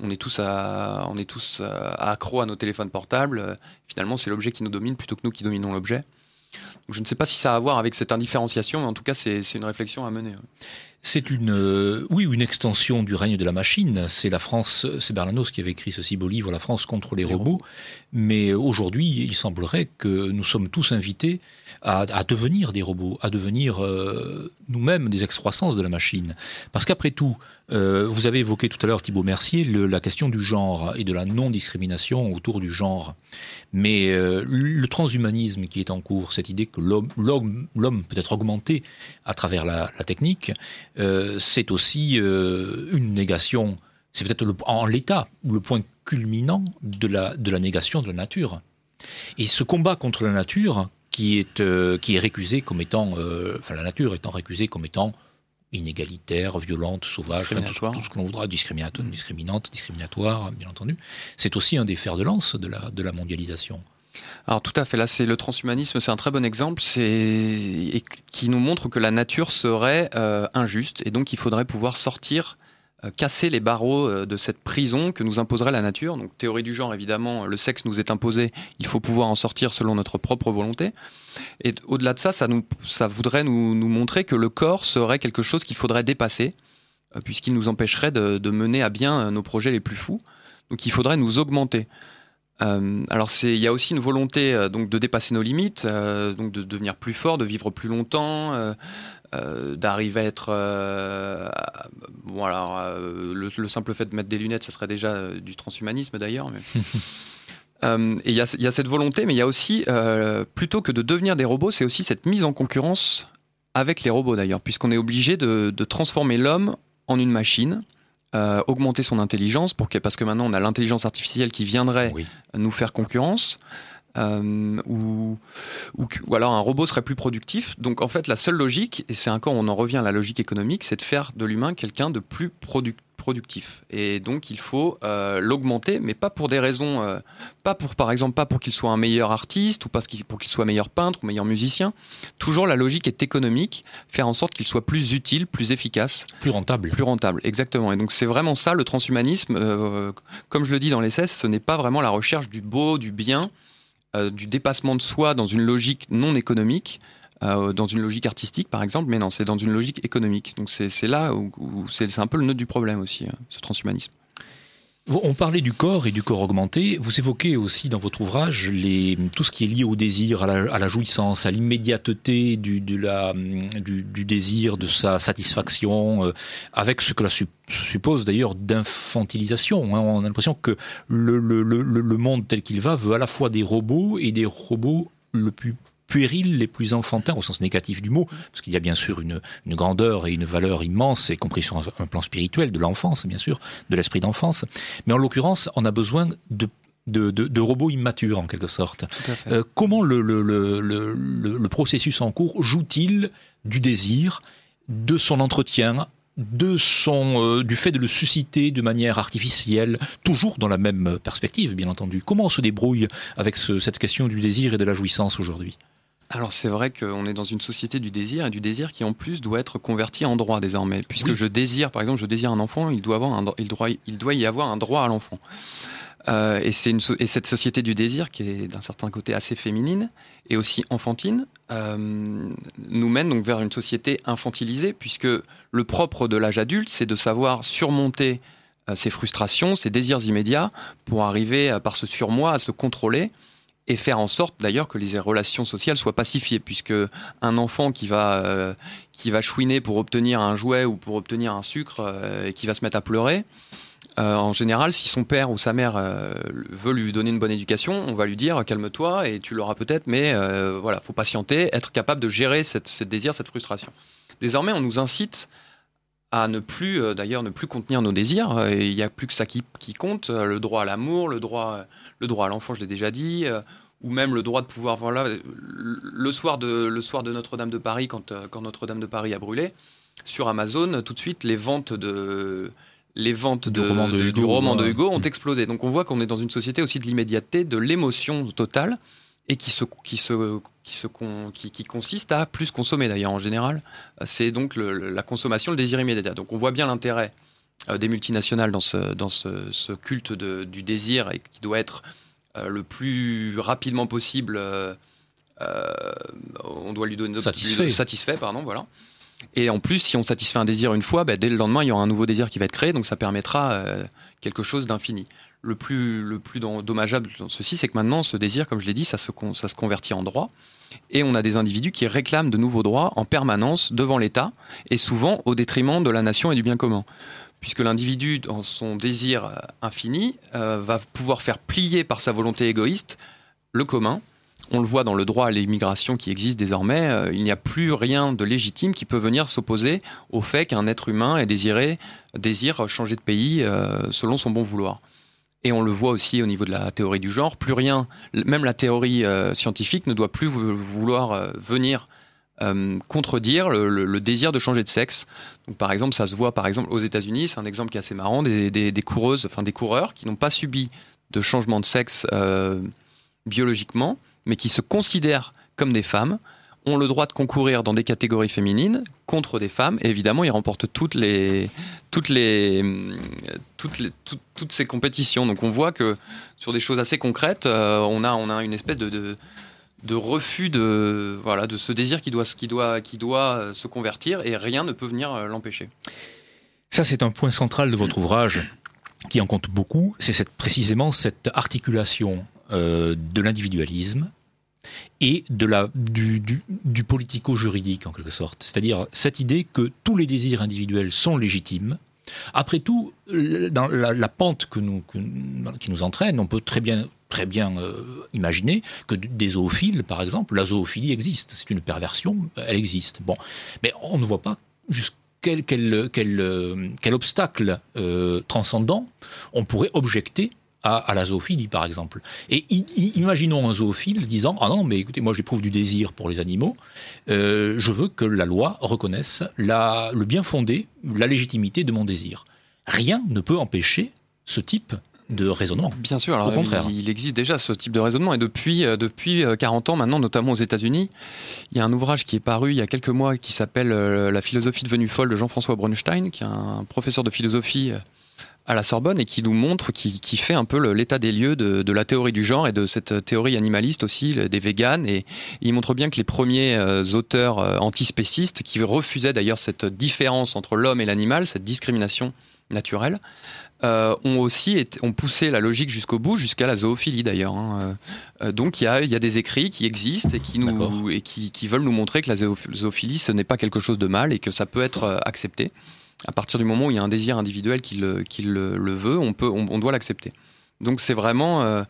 on est tous à, on est tous accros à nos téléphones portables. Finalement, c'est l'objet qui nous domine plutôt que nous qui dominons l'objet. Je ne sais pas si ça a à voir avec cette indifférenciation, mais en tout cas, c'est une réflexion à mener. C'est une, euh, oui, une extension du règne de la machine. C'est la France, c'est Bernanos qui avait écrit ce si beau livre, La France contre les, robots. Mais aujourd'hui, il semblerait que nous sommes tous invités à, devenir des robots, à devenir euh, nous-mêmes des excroissances de la machine. Parce qu'après tout, euh, vous avez évoqué tout à l'heure, Thibault Mercier, la question du genre et de la non-discrimination autour du genre. Mais euh, le transhumanisme qui est en cours, cette idée que l'homme peut être augmenté à travers la, technique, c'est aussi une négation. C'est peut-être en l'état le point culminant de la, de la négation de la nature. Et ce combat contre la nature, qui est, euh, qui est récusé comme étant, euh, enfin la nature étant récusée comme étant inégalitaire, violente, sauvage, tout, ce que l'on voudra, discriminante, discriminatoire, bien entendu. C'est aussi un des fers de lance de la, de la mondialisation. Alors tout à fait, là c'est le transhumanisme, c'est un très bon exemple, c'est qui nous montre que la nature serait euh, injuste et donc il faudrait pouvoir sortir casser les barreaux euh, de cette prison que nous imposerait la nature. Donc théorie du genre, évidemment, le sexe nous est imposé, il faut pouvoir en sortir selon notre propre volonté. Et au-delà de ça, ça, nous, ça voudrait nous, montrer que le corps serait quelque chose qu'il faudrait dépasser, euh, puisqu'il nous empêcherait de, mener à bien nos projets les plus fous. Donc il faudrait nous augmenter. alors il y a aussi une volonté donc de dépasser nos limites, donc de devenir plus fort, de vivre plus longtemps, euh, d'arriver à être euh, bon alors euh, le, simple fait de mettre des lunettes ça serait déjà du transhumanisme d'ailleurs mais... [LAUGHS] et il y, a cette volonté mais il y a aussi plutôt que de devenir des robots c'est aussi cette mise en concurrence avec les robots d'ailleurs puisqu'on est obligé de, transformer l'homme en une machine augmenter son intelligence pour parce que maintenant on a l'intelligence artificielle qui viendrait nous faire concurrence euh, ou, ou, alors un robot serait plus productif. Donc en fait, la seule logique, et c'est encore, on en revient à la logique économique, c'est de faire de l'humain quelqu'un de plus productif. Et donc il faut euh, l'augmenter, mais pas pour des raisons, euh, pas pour par exemple pas pour qu'il soit un meilleur artiste ou pas pour qu'il soit meilleur peintre ou meilleur musicien. Toujours la logique est économique, faire en sorte qu'il soit plus utile, plus efficace, plus rentable, plus rentable, exactement. Et donc c'est vraiment ça le transhumanisme. comme je le dis dans l'essai, ce n'est pas vraiment la recherche du beau, du bien euh, du dépassement de soi dans une logique non économique, euh, dans une logique artistique par exemple, mais non, c'est dans une logique économique. Donc c'est là où, c'est un peu le nœud du problème aussi, hein, ce transhumanisme. On parlait du corps et du corps augmenté. Vous évoquez aussi dans votre ouvrage tout ce qui est lié au désir, à la, jouissance, à l'immédiateté du, désir, de sa satisfaction, euh, avec ce que la suppose d'ailleurs d'infantilisation. Hein. On a l'impression que le monde tel qu'il va veut à la fois des robots et des robots le plus puérils, les plus enfantins, au sens négatif du mot, parce qu'il y a bien sûr une, grandeur et une valeur immense, y compris sur un, plan spirituel, de l'enfance, bien sûr, de l'esprit d'enfance. Mais en l'occurrence, on a besoin de de, robots immatures en quelque sorte. Euh, comment le, le, processus en cours joue-t-il du désir, de son entretien, de son, euh, du fait de le susciter de manière artificielle, toujours dans la même perspective, bien entendu? Comment on se débrouille avec cette question du désir et de la jouissance aujourd'hui? Alors c'est vrai qu'on est dans une société du désir et du désir qui en plus doit être converti en droit désormais. Puisque je désire, par exemple, je désire un enfant, il doit, avoir un, il doit, il doit y avoir un droit à l'enfant. Euh, et, c'est une, et cette société du désir, qui est d'un certain côté assez féminine et aussi enfantine, euh, nous mène donc vers une société infantilisée, puisque le propre de l'âge adulte, c'est de savoir surmonter euh, ses frustrations, ses désirs immédiats, pour arriver par ce surmoi à se contrôler et faire en sorte d'ailleurs que les relations sociales soient pacifiées, puisque un enfant qui va, qui va chouiner pour obtenir un jouet ou pour obtenir un sucre et qui va se mettre à pleurer, euh, en général, si son père ou sa mère euh, veut lui donner une bonne éducation, on va lui dire calme-toi et tu l'auras peut-être, mais euh, voilà, faut patienter, être capable de gérer cette, désir, cette frustration. Désormais, on nous incite à ne plus, d'ailleurs, ne plus contenir nos désirs. Il n'y a plus que ça qui, compte, le droit à l'amour, le droit, le droit à l'enfant, je l'ai déjà dit, ou même le droit de pouvoir, voilà, le soir de, le soir de Notre-Dame de Paris, quand, quand Notre-Dame de Paris a brûlé, sur Amazon, tout de suite, les ventes de les ventes du, roman, de Hugo, ont explosé. Donc on voit qu'on est dans une société aussi de l'immédiateté, de l'émotion totale, et qui, se, qui, se, qui, se, qui, consiste à plus consommer d'ailleurs en général. C'est donc la consommation, le désir immédiat. Donc on voit bien l'intérêt euh, des multinationales dans ce, dans ce, culte du désir et qui doit être euh, le plus rapidement possible. Euh, on doit lui donner satisfait. satisfait pardon, voilà. Et en plus, si on satisfait un désir une fois, bah, dès le lendemain, il y aura un nouveau désir qui va être créé, donc ça permettra euh, quelque chose d'infini. Le plus, le plus dommageable dans ceci, c'est que maintenant, ce désir, comme je l'ai dit, ça se, ça se convertit en droit. Et on a des individus qui réclament de nouveaux droits en permanence devant l'État, et souvent au détriment de la nation et du bien commun. Puisque l'individu, dans son désir euh, infini, euh, va pouvoir faire plier par sa volonté égoïste le commun, on le voit dans le droit à l'immigration qui existe désormais, euh, il n'y a plus rien de légitime qui peut venir s'opposer au fait qu'un être humain ait désiré, désire changer de pays selon son bon vouloir. Et on le voit aussi au niveau de la théorie du genre, plus rien, même la théorie scientifique ne doit plus vouloir venir contredire le, désir de changer de sexe. Donc, par exemple, ça se voit par exemple aux États-Unis, c'est un exemple qui est assez marrant, des, des coureuses, enfin des coureurs qui n'ont pas subi de changement de sexe biologiquement, mais qui se considèrent comme des femmes, ont le droit de concourir dans des catégories féminines contre des femmes. Et évidemment, ils remportent toutes les, toutes les, toutes, les, toutes ces compétitions. Donc on voit que sur des choses assez concrètes, euh, on, a, on a une espèce de, refus de, voilà, de ce désir qui doit, qui, doit, qui doit euh, se convertir et rien ne peut venir euh, l'empêcher. Ça, c'est un point central de votre ouvrage qui en compte beaucoup. C'est cette, précisément cette articulation euh, de l'individualisme et de la, du, du, politico-juridique en quelque sorte. C'est-à-dire cette idée que tous les désirs individuels sont légitimes. Après tout, dans la, pente qui nous entraîne, on peut très bien très bien euh, imaginer que des zoophiles, par exemple, la zoophilie existe. C'est une perversion, elle existe. Bon, mais on ne voit pas quel, quel, euh, quel, obstacle transcendant on pourrait objecter à, la zoophilie, par exemple. Et imaginons un zoophile disant Ah non, mais écoutez, moi j'éprouve du désir pour les animaux, euh, je veux que la loi reconnaisse la, le bien fondé, la légitimité de mon désir. Rien ne peut empêcher ce type de raisonnement. Bien sûr, alors, Au contraire. Il, existe déjà ce type de raisonnement et depuis, euh, depuis 40 euh, ans maintenant, notamment aux États-Unis, il y a un ouvrage qui est paru il y a quelques mois qui s'appelle La philosophie devenue folle de Jean-François Brunstein, qui est un professeur de philosophie à la Sorbonne et qui nous montre, qui, qui fait un peu l'état des lieux de, de, la théorie du genre et de cette théorie animaliste aussi, des véganes. Et, il montre bien que les premiers euh, auteurs euh, antispécistes, qui refusaient d'ailleurs cette différence entre l'homme et l'animal, cette discrimination naturelle, euh, ont aussi été, ont poussé la logique jusqu'au bout, jusqu'à la zoophilie d'ailleurs. Hein. Euh, donc il y a, y a, des écrits qui existent et qui, nous, et qui, qui veulent nous montrer que la zoophilie, ce n'est pas quelque chose de mal et que ça peut être accepté à partir du moment où il y a un désir individuel qui le, le, veut, on, peut, on, doit l'accepter. Donc c'est vraiment, euh,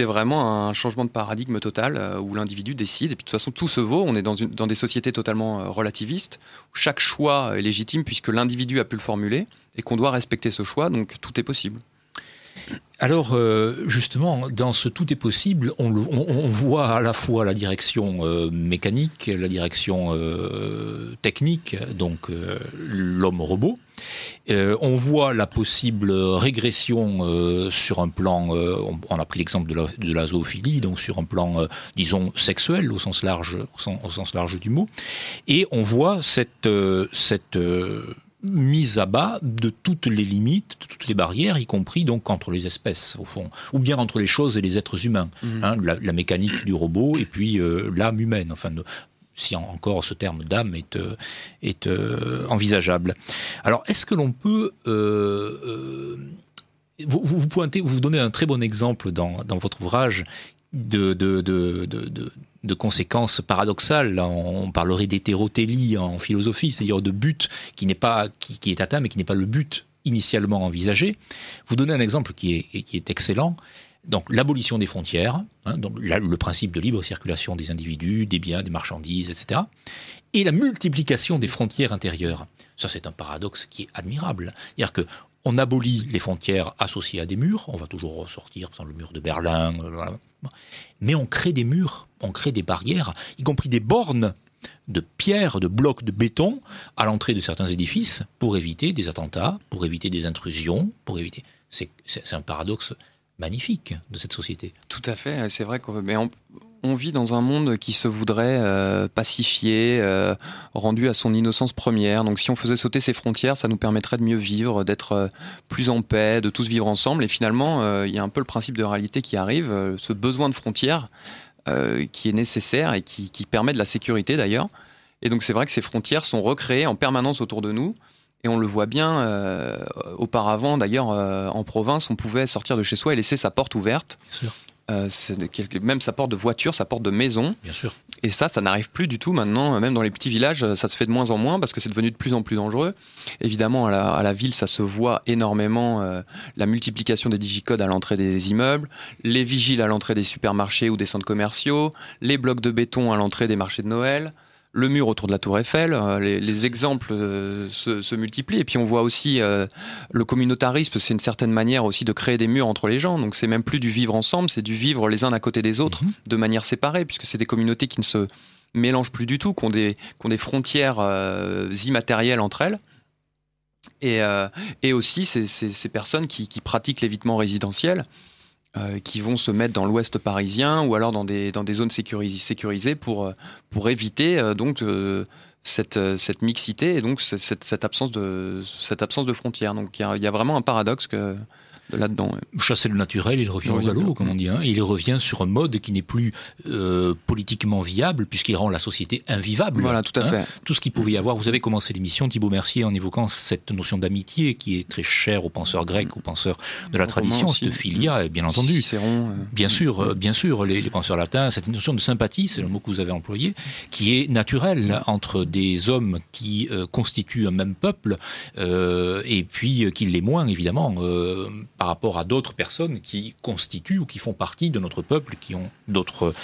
vraiment un changement de paradigme total euh, où l'individu décide. Et puis de toute façon, tout se vaut. On est dans, une, dans des sociétés totalement euh, relativistes où chaque choix est légitime puisque l'individu a pu le formuler et qu'on doit respecter ce choix. Donc tout est possible. Alors, euh, justement, dans ce tout est possible, on, voit à la fois la direction euh, mécanique, la direction euh, technique, donc l'homme-robot. on voit la possible régression sur un plan, on, a pris l'exemple de la, zoophilie, donc sur un plan, disons, sexuel au sens large, au sens, large du mot. Et on voit cette, cette mise à bas de toutes les limites, de toutes les barrières, y compris donc entre les espèces, au fond, ou bien entre les choses et les êtres humains. Mhm. Hein, la, mécanique du robot et puis euh, l'âme humaine. Enfin, si encore ce terme d'âme est, euh, est euh, envisageable. Alors, est-ce que l'on peut vous, vous, pointez, vous donnez un très bon exemple dans, dans votre ouvrage de, de, de, de, conséquences paradoxales. On parlerait d'hétérotélie en philosophie, c'est-à-dire de but qui n'est pas qui, qui, est atteint, mais qui n'est pas le but initialement envisagé. Vous donnez un exemple qui est, qui est excellent. Donc l'abolition des frontières, hein, donc le principe de libre circulation des individus, des biens, des marchandises, etc. Et la multiplication des frontières intérieures. Ça, c'est un paradoxe qui est admirable. C'est-à-dire que on abolit les frontières associées à des murs, on va toujours ressortir le mur de Berlin, euh, mais on crée des murs, on crée des barrières, y compris des bornes de pierre, de blocs de béton à l'entrée de certains édifices pour éviter des attentats, pour éviter des intrusions, pour éviter. C'est un paradoxe magnifique de cette société. Tout à fait, c'est vrai qu'on on vit dans un monde qui se voudrait euh, pacifié, euh, rendu à son innocence première. Donc si on faisait sauter ces frontières, ça nous permettrait de mieux vivre, d'être euh, plus en paix, de tous vivre ensemble. Et finalement, il y a un peu le principe de réalité qui arrive, ce besoin de frontières qui est nécessaire et qui, permet de la sécurité d'ailleurs. Et donc c'est vrai que ces frontières sont recréées en permanence autour de nous. Et on le voit bien, auparavant d'ailleurs, en province, on pouvait sortir de chez soi et laisser sa porte ouverte. Sûr. Euh, même sa porte de voiture, sa porte de maison. Bien sûr. Et ça, ça n'arrive plus du tout maintenant. Même dans les petits villages, ça se fait de moins en moins parce que c'est devenu de plus en plus dangereux. Évidemment, à la, ville, ça se voit énormément. Euh, la multiplication des digicodes à l'entrée des immeubles, les vigiles à l'entrée des supermarchés ou des centres commerciaux, les blocs de béton à l'entrée des marchés de Noël le mur autour de la Tour Eiffel, euh, les, exemples euh, se, multiplient. Et puis on voit aussi euh, le communautarisme, c'est une certaine manière aussi de créer des murs entre les gens. Donc c'est même plus du vivre ensemble, c'est du vivre les uns à côté des autres, mhm. de manière séparée, puisque c'est des communautés qui ne se mélangent plus du tout, qui ont des, des frontières immatérielles entre elles. Et, et aussi ces, personnes qui, qui pratiquent l'évitement résidentiel. Euh, qui vont se mettre dans l'ouest parisien ou alors dans des, dans des zones sécurisées pour, euh, pour éviter euh, donc cette, cette mixité et donc cette, cette, absence, de, cette absence de frontières. Donc il y, y, a vraiment un paradoxe que, là-dedans. Chasser le naturel, il revient au galop, comme on dit. Hein. Il revient sur un mode qui n'est plus euh, politiquement viable, puisqu'il rend la société invivable. Voilà, tout à hein. fait. Tout ce qu'il pouvait y avoir. Vous avez commencé l'émission, Thibault Mercier, en évoquant cette notion d'amitié qui est très chère aux penseurs grecs, aux penseurs de la tradition, cette filia, bien entendu. Euh, bien sûr, euh, bien sûr, les, les, penseurs latins, cette notion de sympathie, c'est le mot que vous avez employé, qui est naturelle entre des hommes qui constituent un même peuple, et puis qui l'est moins, évidemment par rapport à d'autres personnes qui constituent ou qui font partie de notre peuple, qui ont d'autres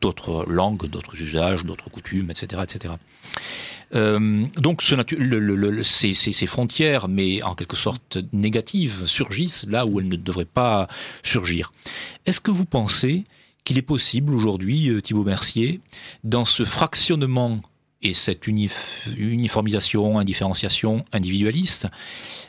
d'autres langues, d'autres usages, d'autres coutumes, etc., etc. Euh, donc ce le, ces, ces, frontières, mais en quelque sorte négatives, surgissent là où elles ne devraient pas surgir. Est-ce que vous pensez qu'il est possible aujourd'hui, euh, Thibault Mercier, dans ce fractionnement et cette uniformisation, indifférenciation individualiste,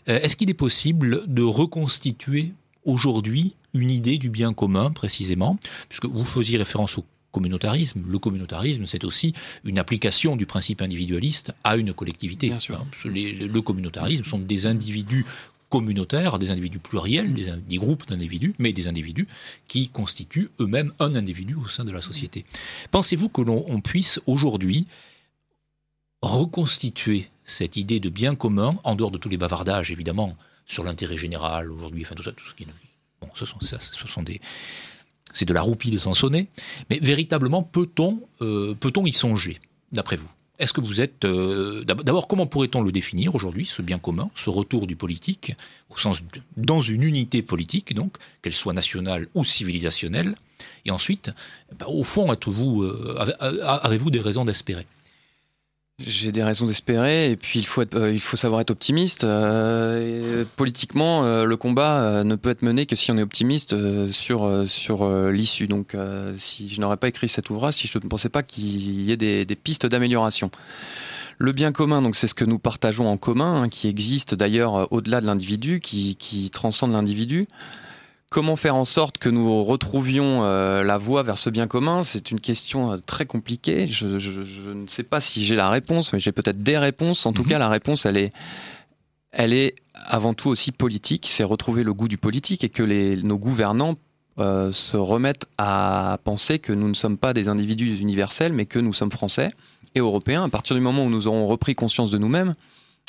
euh, est-ce qu'il est possible de reconstituer aujourd'hui une idée du bien commun précisément, puisque vous faisiez référence au communautarisme. Le communautarisme, c'est aussi une application du principe individualiste à une collectivité. Bien sûr. Hein, le communautarisme sont des individus communautaires, des individus pluriels, des, des groupes d'individus, mais des individus qui constituent eux-mêmes un individu au sein de la société. Pensez-vous que l'on puisse aujourd'hui reconstituer cette idée de bien commun, en dehors de tous les bavardages, évidemment, sur l'intérêt général aujourd'hui, enfin tout ça, tout ce qui bon, ce sont, ce sont des, c'est de la roupie de Sansonnet, mais véritablement peut-on, euh, y songer, d'après vous? Est-ce que vous êtes, euh, d'abord, comment pourrait-on le définir aujourd'hui, ce bien commun, ce retour du politique, au sens dans une unité politique, donc, qu'elle soit nationale ou civilisationnelle, et ensuite, bah, au fond, êtes-vous, euh, avez-vous des raisons d'espérer? J'ai des raisons d'espérer et puis il faut, être, il faut savoir être optimiste. politiquement, le combat ne peut être mené que si on est optimiste sur, sur l'issue. Donc si je n'aurais pas écrit cet ouvrage, si je ne pensais pas qu'il y ait des, pistes d'amélioration. Le bien commun, donc c'est ce que nous partageons en commun, hein, qui existe d'ailleurs euh, au-delà de l'individu, qui, transcende l'individu. Comment faire en sorte que nous retrouvions euh, la voie vers ce bien commun? C'est une question euh, très compliquée. Je, ne sais pas si j'ai la réponse, mais j'ai peut-être des réponses. En tout mhm. cas, la réponse, elle est, elle est avant tout aussi politique. C'est retrouver le goût du politique et que les, nos gouvernants se remettent à penser que nous ne sommes pas des individus universels, mais que nous sommes français et européens, à partir du moment où nous aurons repris conscience de nous-mêmes,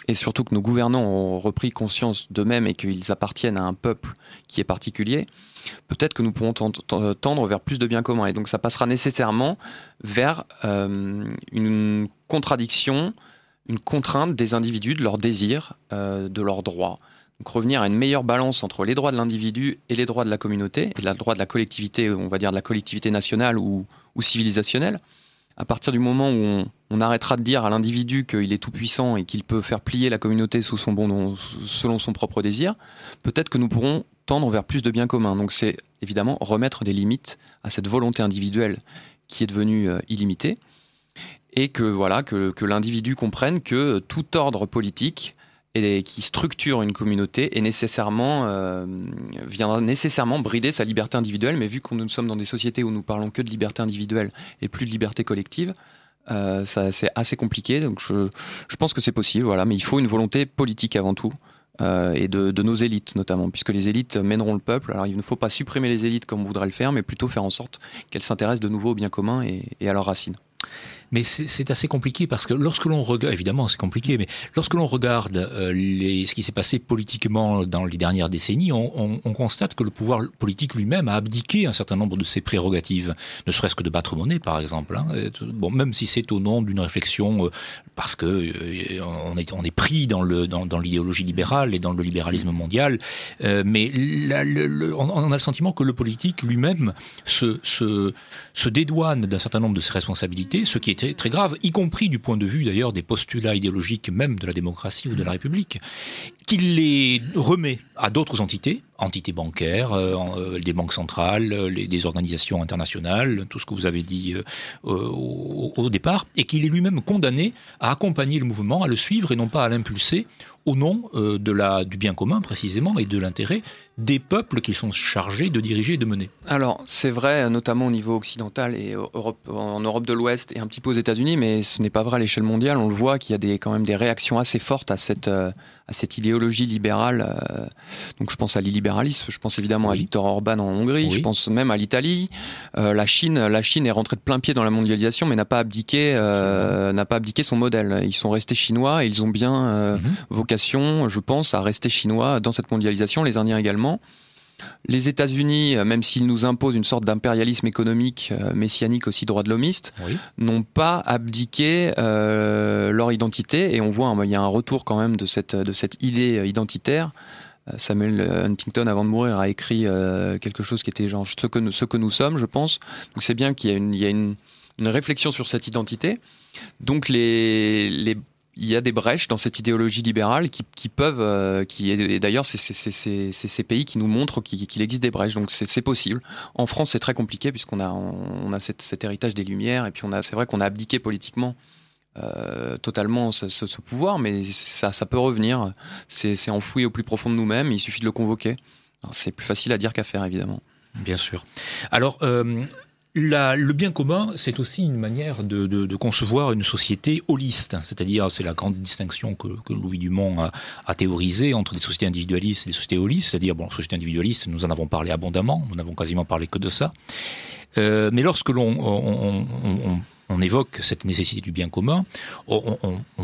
et surtout que nos gouvernants ont repris conscience d'eux-mêmes et qu'ils appartiennent à un peuple qui est particulier, peut-être que nous pourrons tendre vers plus de biens communs. Et donc ça passera nécessairement vers euh, une contradiction, une contrainte des individus, de leurs désirs, euh, de leurs droits. Donc revenir à une meilleure balance entre les droits de l'individu et les droits de la communauté, et les droits de la collectivité, on va dire de la collectivité nationale ou, ou civilisationnelle à partir du moment où on, arrêtera de dire à l'individu qu'il est tout puissant et qu'il peut faire plier la communauté selon son propre désir, peut-être que nous pourrons tendre vers plus de biens communs. Donc c'est évidemment remettre des limites à cette volonté individuelle qui est devenue euh, illimitée et que voilà que l'individu comprenne que tout ordre politique et qui structure une communauté et nécessairement euh, viendra nécessairement brider sa liberté individuelle. Mais vu que nous sommes dans des sociétés où nous parlons que de liberté individuelle et plus de liberté collective, euh, c'est assez compliqué. Donc je, je pense que c'est possible, voilà. Mais il faut une volonté politique avant tout. Euh, et de, de, nos élites notamment, puisque les élites mèneront le peuple. Alors il ne faut pas supprimer les élites comme on voudrait le faire, mais plutôt faire en sorte qu'elles s'intéressent de nouveau au bien commun et, et à leurs racines. Mais c'est assez compliqué parce que lorsque l'on regarde, évidemment c'est compliqué, mais lorsque l'on regarde euh, ce qui s'est passé politiquement dans les dernières décennies, on, on, on constate que le pouvoir politique lui-même a abdiqué un certain nombre de ses prérogatives, ne serait-ce que de battre monnaie par exemple. Hein. Bon, même si c'est au nom d'une réflexion euh, parce que euh, on, est, on est pris dans l'idéologie libérale et dans le libéralisme mondial, mais on, a le sentiment que le politique lui-même se, se dédouane d'un certain nombre de ses responsabilités, ce qui est très grave, y compris du point de vue d'ailleurs des postulats idéologiques même de la démocratie ou de la République, qu'il les remet à d'autres entités, entités bancaires, euh, euh, des banques centrales, euh, les, des organisations internationales, tout ce que vous avez dit au, au, départ, et qu'il est lui-même condamné à accompagner le mouvement, à le suivre et non pas à l'impulser au nom la, du bien commun précisément et de l'intérêt des peuples qui sont chargés de diriger et de mener. Alors, c'est vrai, notamment au niveau occidental et en Europe de l'Ouest et un petit peu aux États-Unis, mais ce n'est pas vrai à l'échelle mondiale. On le voit qu'il y a quand même des réactions assez fortes à cette, à cette idéologie libérale. Euh, donc, je pense à l'illibéralisme, je pense évidemment à Viktor Orban en Hongrie, je pense même à l'Italie. Euh, la Chine, la Chine est rentrée de plein pied dans la mondialisation, mais n'a pas abdiqué, euh, n'a pas abdiqué son modèle. Ils sont restés chinois et ils ont bien mhm. vocation, je pense, à rester chinois dans cette mondialisation. Les Indiens également. Les États-Unis, euh, même s'ils nous imposent une sorte d'impérialisme économique euh, messianique aussi droit de l'homiste, n'ont pas abdiqué euh, leur identité et on voit il y a un retour quand même de cette, de cette idée identitaire. Samuel Huntington, avant de mourir, a écrit quelque chose qui était genre ce que nous, ce que nous sommes, je pense. Donc c'est bien qu'il y a, une, il y a une, une, réflexion sur cette identité. Donc les, les il y a des brèches dans cette idéologie libérale qui, peuvent, euh, qui et d'ailleurs c'est ces pays qui nous montrent qu'il existe des brèches, donc c'est possible. En France c'est très compliqué puisqu'on a on a cet, héritage des Lumières et puis c'est vrai qu'on a abdiqué politiquement euh, totalement ce, pouvoir, mais ça, ça peut revenir. C'est enfoui au plus profond de nous-mêmes. Il suffit de le convoquer. C'est plus facile à dire qu'à faire évidemment. Bien sûr. Alors, euh, le bien commun, c'est aussi une manière de, concevoir une société holiste, c'est-à-dire c'est la grande distinction que, Louis Dumont a, a, théorisée entre des sociétés individualistes et des sociétés holistes, c'est-à-dire bon, société individualiste, nous en avons parlé abondamment, nous n'avons quasiment parlé que de ça. Euh, mais lorsque l'on on évoque cette nécessité du bien commun, on,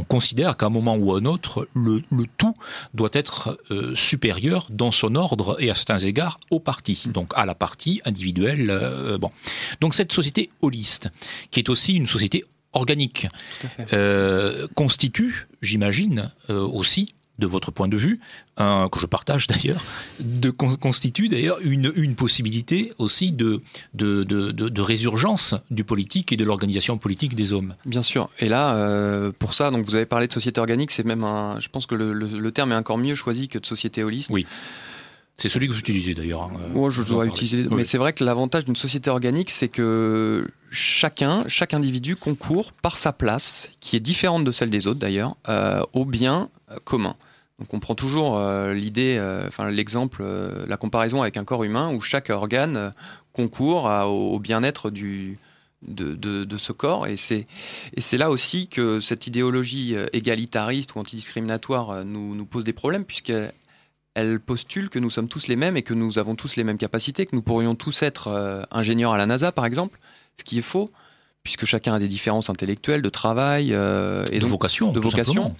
considère qu'à un moment ou à un autre, le, tout doit être euh, supérieur dans son ordre et à certains égards au parti, mmh. donc à la partie individuelle. Euh, bon, donc cette société holiste, qui est aussi une société organique, euh, constitue, j'imagine, aussi de votre point de vue, que je partage d'ailleurs, de, constitue d'ailleurs une, une possibilité aussi de, de, de, de, résurgence du politique et de l'organisation politique des hommes. Bien sûr. Et là, euh, pour ça, donc vous avez parlé de société organique, c'est même un. Je pense que le, le, terme est encore mieux choisi que de société holiste. Oui. C'est celui que j'utilisais d'ailleurs. Hein, je dois utiliser. Mais c'est vrai que l'avantage d'une société organique, c'est que chacun, chaque individu concourt par sa place, qui est différente de celle des autres d'ailleurs, euh, au bien commun. Donc on prend toujours euh, l'idée, euh, enfin l'exemple, la comparaison avec un corps humain où chaque organe concourt au, bien-être du, de, de, ce corps. Et c'est, et c'est là aussi que cette idéologie égalitariste ou antidiscriminatoire nous, nous pose des problèmes, puisqu'elle elle postule que nous sommes tous les mêmes et que nous avons tous les mêmes capacités, que nous pourrions tous être euh, ingénieurs à la NASA, par exemple, ce qui est faux, puisque chacun a des différences intellectuelles, de travail euh, et de vocation. De vocation.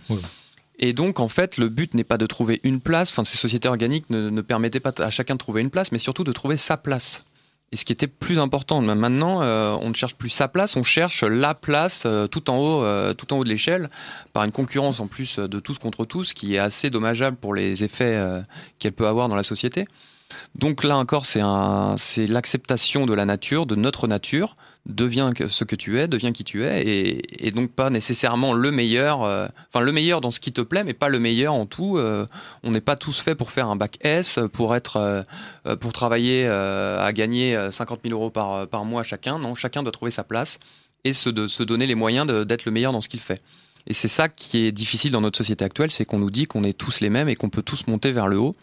Et donc, en fait, le but n'est pas de trouver une place. Enfin, ces sociétés organiques ne, permettaient pas à chacun de trouver une place, mais surtout de trouver sa place. Et ce qui était plus important, maintenant, euh, on ne cherche plus sa place, on cherche la place euh, tout en haut, euh, tout en haut de l'échelle, par une concurrence en plus de tous contre tous, qui est assez dommageable pour les effets qu'elle peut avoir dans la société. Donc là encore, c'est l'acceptation de la nature, de notre nature, deviens ce que tu es, deviens qui tu es, et, donc pas nécessairement le meilleur, euh, enfin le meilleur dans ce qui te plaît, mais pas le meilleur en tout. Euh, on n'est pas tous faits pour faire un bac S, pour être, euh, pour travailler à gagner 50 000 euros par, mois chacun. Non, chacun doit trouver sa place et de, se donner les moyens d'être le meilleur dans ce qu'il fait. Et c'est ça qui est difficile dans notre société actuelle, c'est qu'on nous dit qu'on est tous les mêmes et qu'on peut tous monter vers le haut.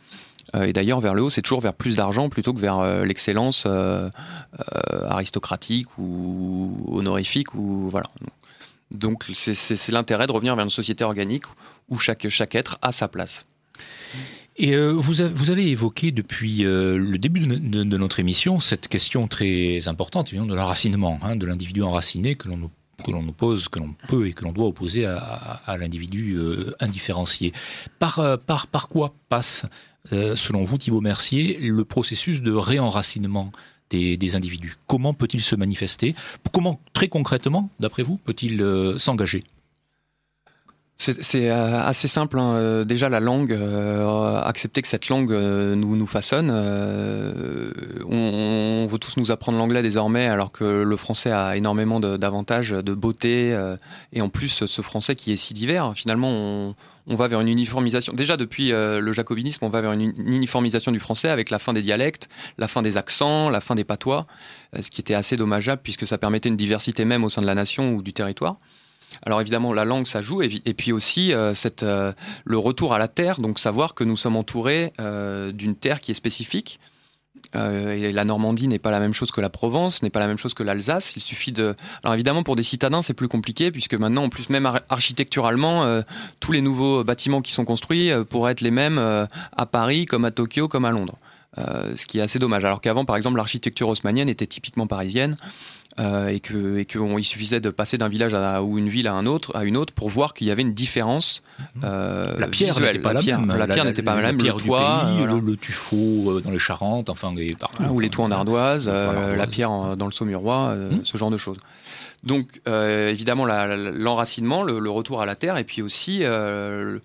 Euh, et d'ailleurs, vers le haut, c'est toujours vers plus d'argent plutôt que vers euh, l'excellence euh, aristocratique ou honorifique. Ou, voilà. Donc, c'est l'intérêt de revenir vers une société organique où chaque, chaque être a sa place. Et vous, avez, évoqué depuis le début de, notre émission cette question très importante de l'enracinement, hein, de l'individu enraciné que l'on que l'on oppose, que l'on peut et que l'on doit opposer à, l'individu indifférencié. Par, par, par quoi passe euh, selon vous, Thibault Mercier, le processus de réenracinement des, individus Comment peut-il se manifester? Comment, très concrètement, d'après vous, peut-il euh, s'engager? C'est euh, assez simple. Hein. Déjà, la langue, accepter que cette langue nous, nous façonne. on, veut tous nous apprendre l'anglais désormais, alors que le français a énormément d'avantages, de, beauté, et en plus, ce français qui est si divers. Finalement, on, on va vers une uniformisation. Déjà, depuis euh, le jacobinisme, on va vers une, uniformisation du français avec la fin des dialectes, la fin des accents, la fin des patois, euh, ce qui était assez dommageable puisque ça permettait une diversité même au sein de la nation ou du territoire. Alors évidemment, la langue, ça joue, et, puis aussi euh, le retour à la terre, donc savoir que nous sommes entourés d'une terre qui est spécifique, euh, et la Normandie n'est pas la même chose que la Provence, n'est pas la même chose que l'Alsace. Il suffit de. Alors évidemment, pour des citadins, c'est plus compliqué puisque maintenant, en plus, même architecturalement, euh, tous les nouveaux bâtiments qui sont construits euh, pourraient être les mêmes à Paris, comme à Tokyo, comme à Londres. ce qui est assez dommage. Alors qu'avant, par exemple, l'architecture haussmannienne était typiquement parisienne. Euh, et que et qu'il suffisait de passer d'un village à, ou une ville à un autre à une autre pour voir qu'il y avait une différence mhm. euh, la pierre n'était pas la, même. la, pierre n'était pas la, même. Le toit le, tuffeau euh, dans les Charentes enfin partout ou les toits en ardoise la pierre dans le Saumurois mhm. ce genre de choses. Donc évidemment l'enracinement le, retour à la terre et puis aussi le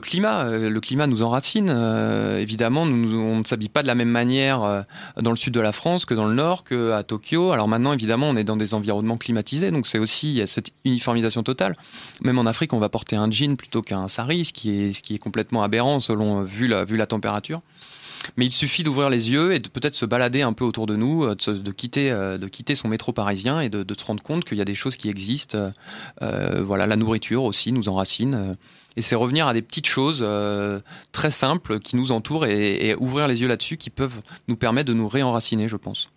climat, euh, le climat nous enracine. Euh, évidemment, nous, on ne s'habille pas de la même manière euh, dans le sud de la France que dans le nord, que à Tokyo. Alors maintenant, évidemment, on est dans des environnements climatisés, donc c'est aussi cette uniformisation totale. Même en Afrique, on va porter un jean plutôt qu'un sari, ce qui est, ce qui est complètement aberrant selon vu la, vu la température. Mais il suffit d'ouvrir les yeux et de peut-être se balader un peu autour de nous, de, quitter, de quitter son métro parisien et de, se rendre compte qu'il y a des choses qui existent. voilà, la nourriture aussi nous enracine. Et c'est revenir à des petites choses euh, très simples qui nous entourent et, ouvrir les yeux là-dessus qui peuvent nous permettre de nous réenraciner, je pense.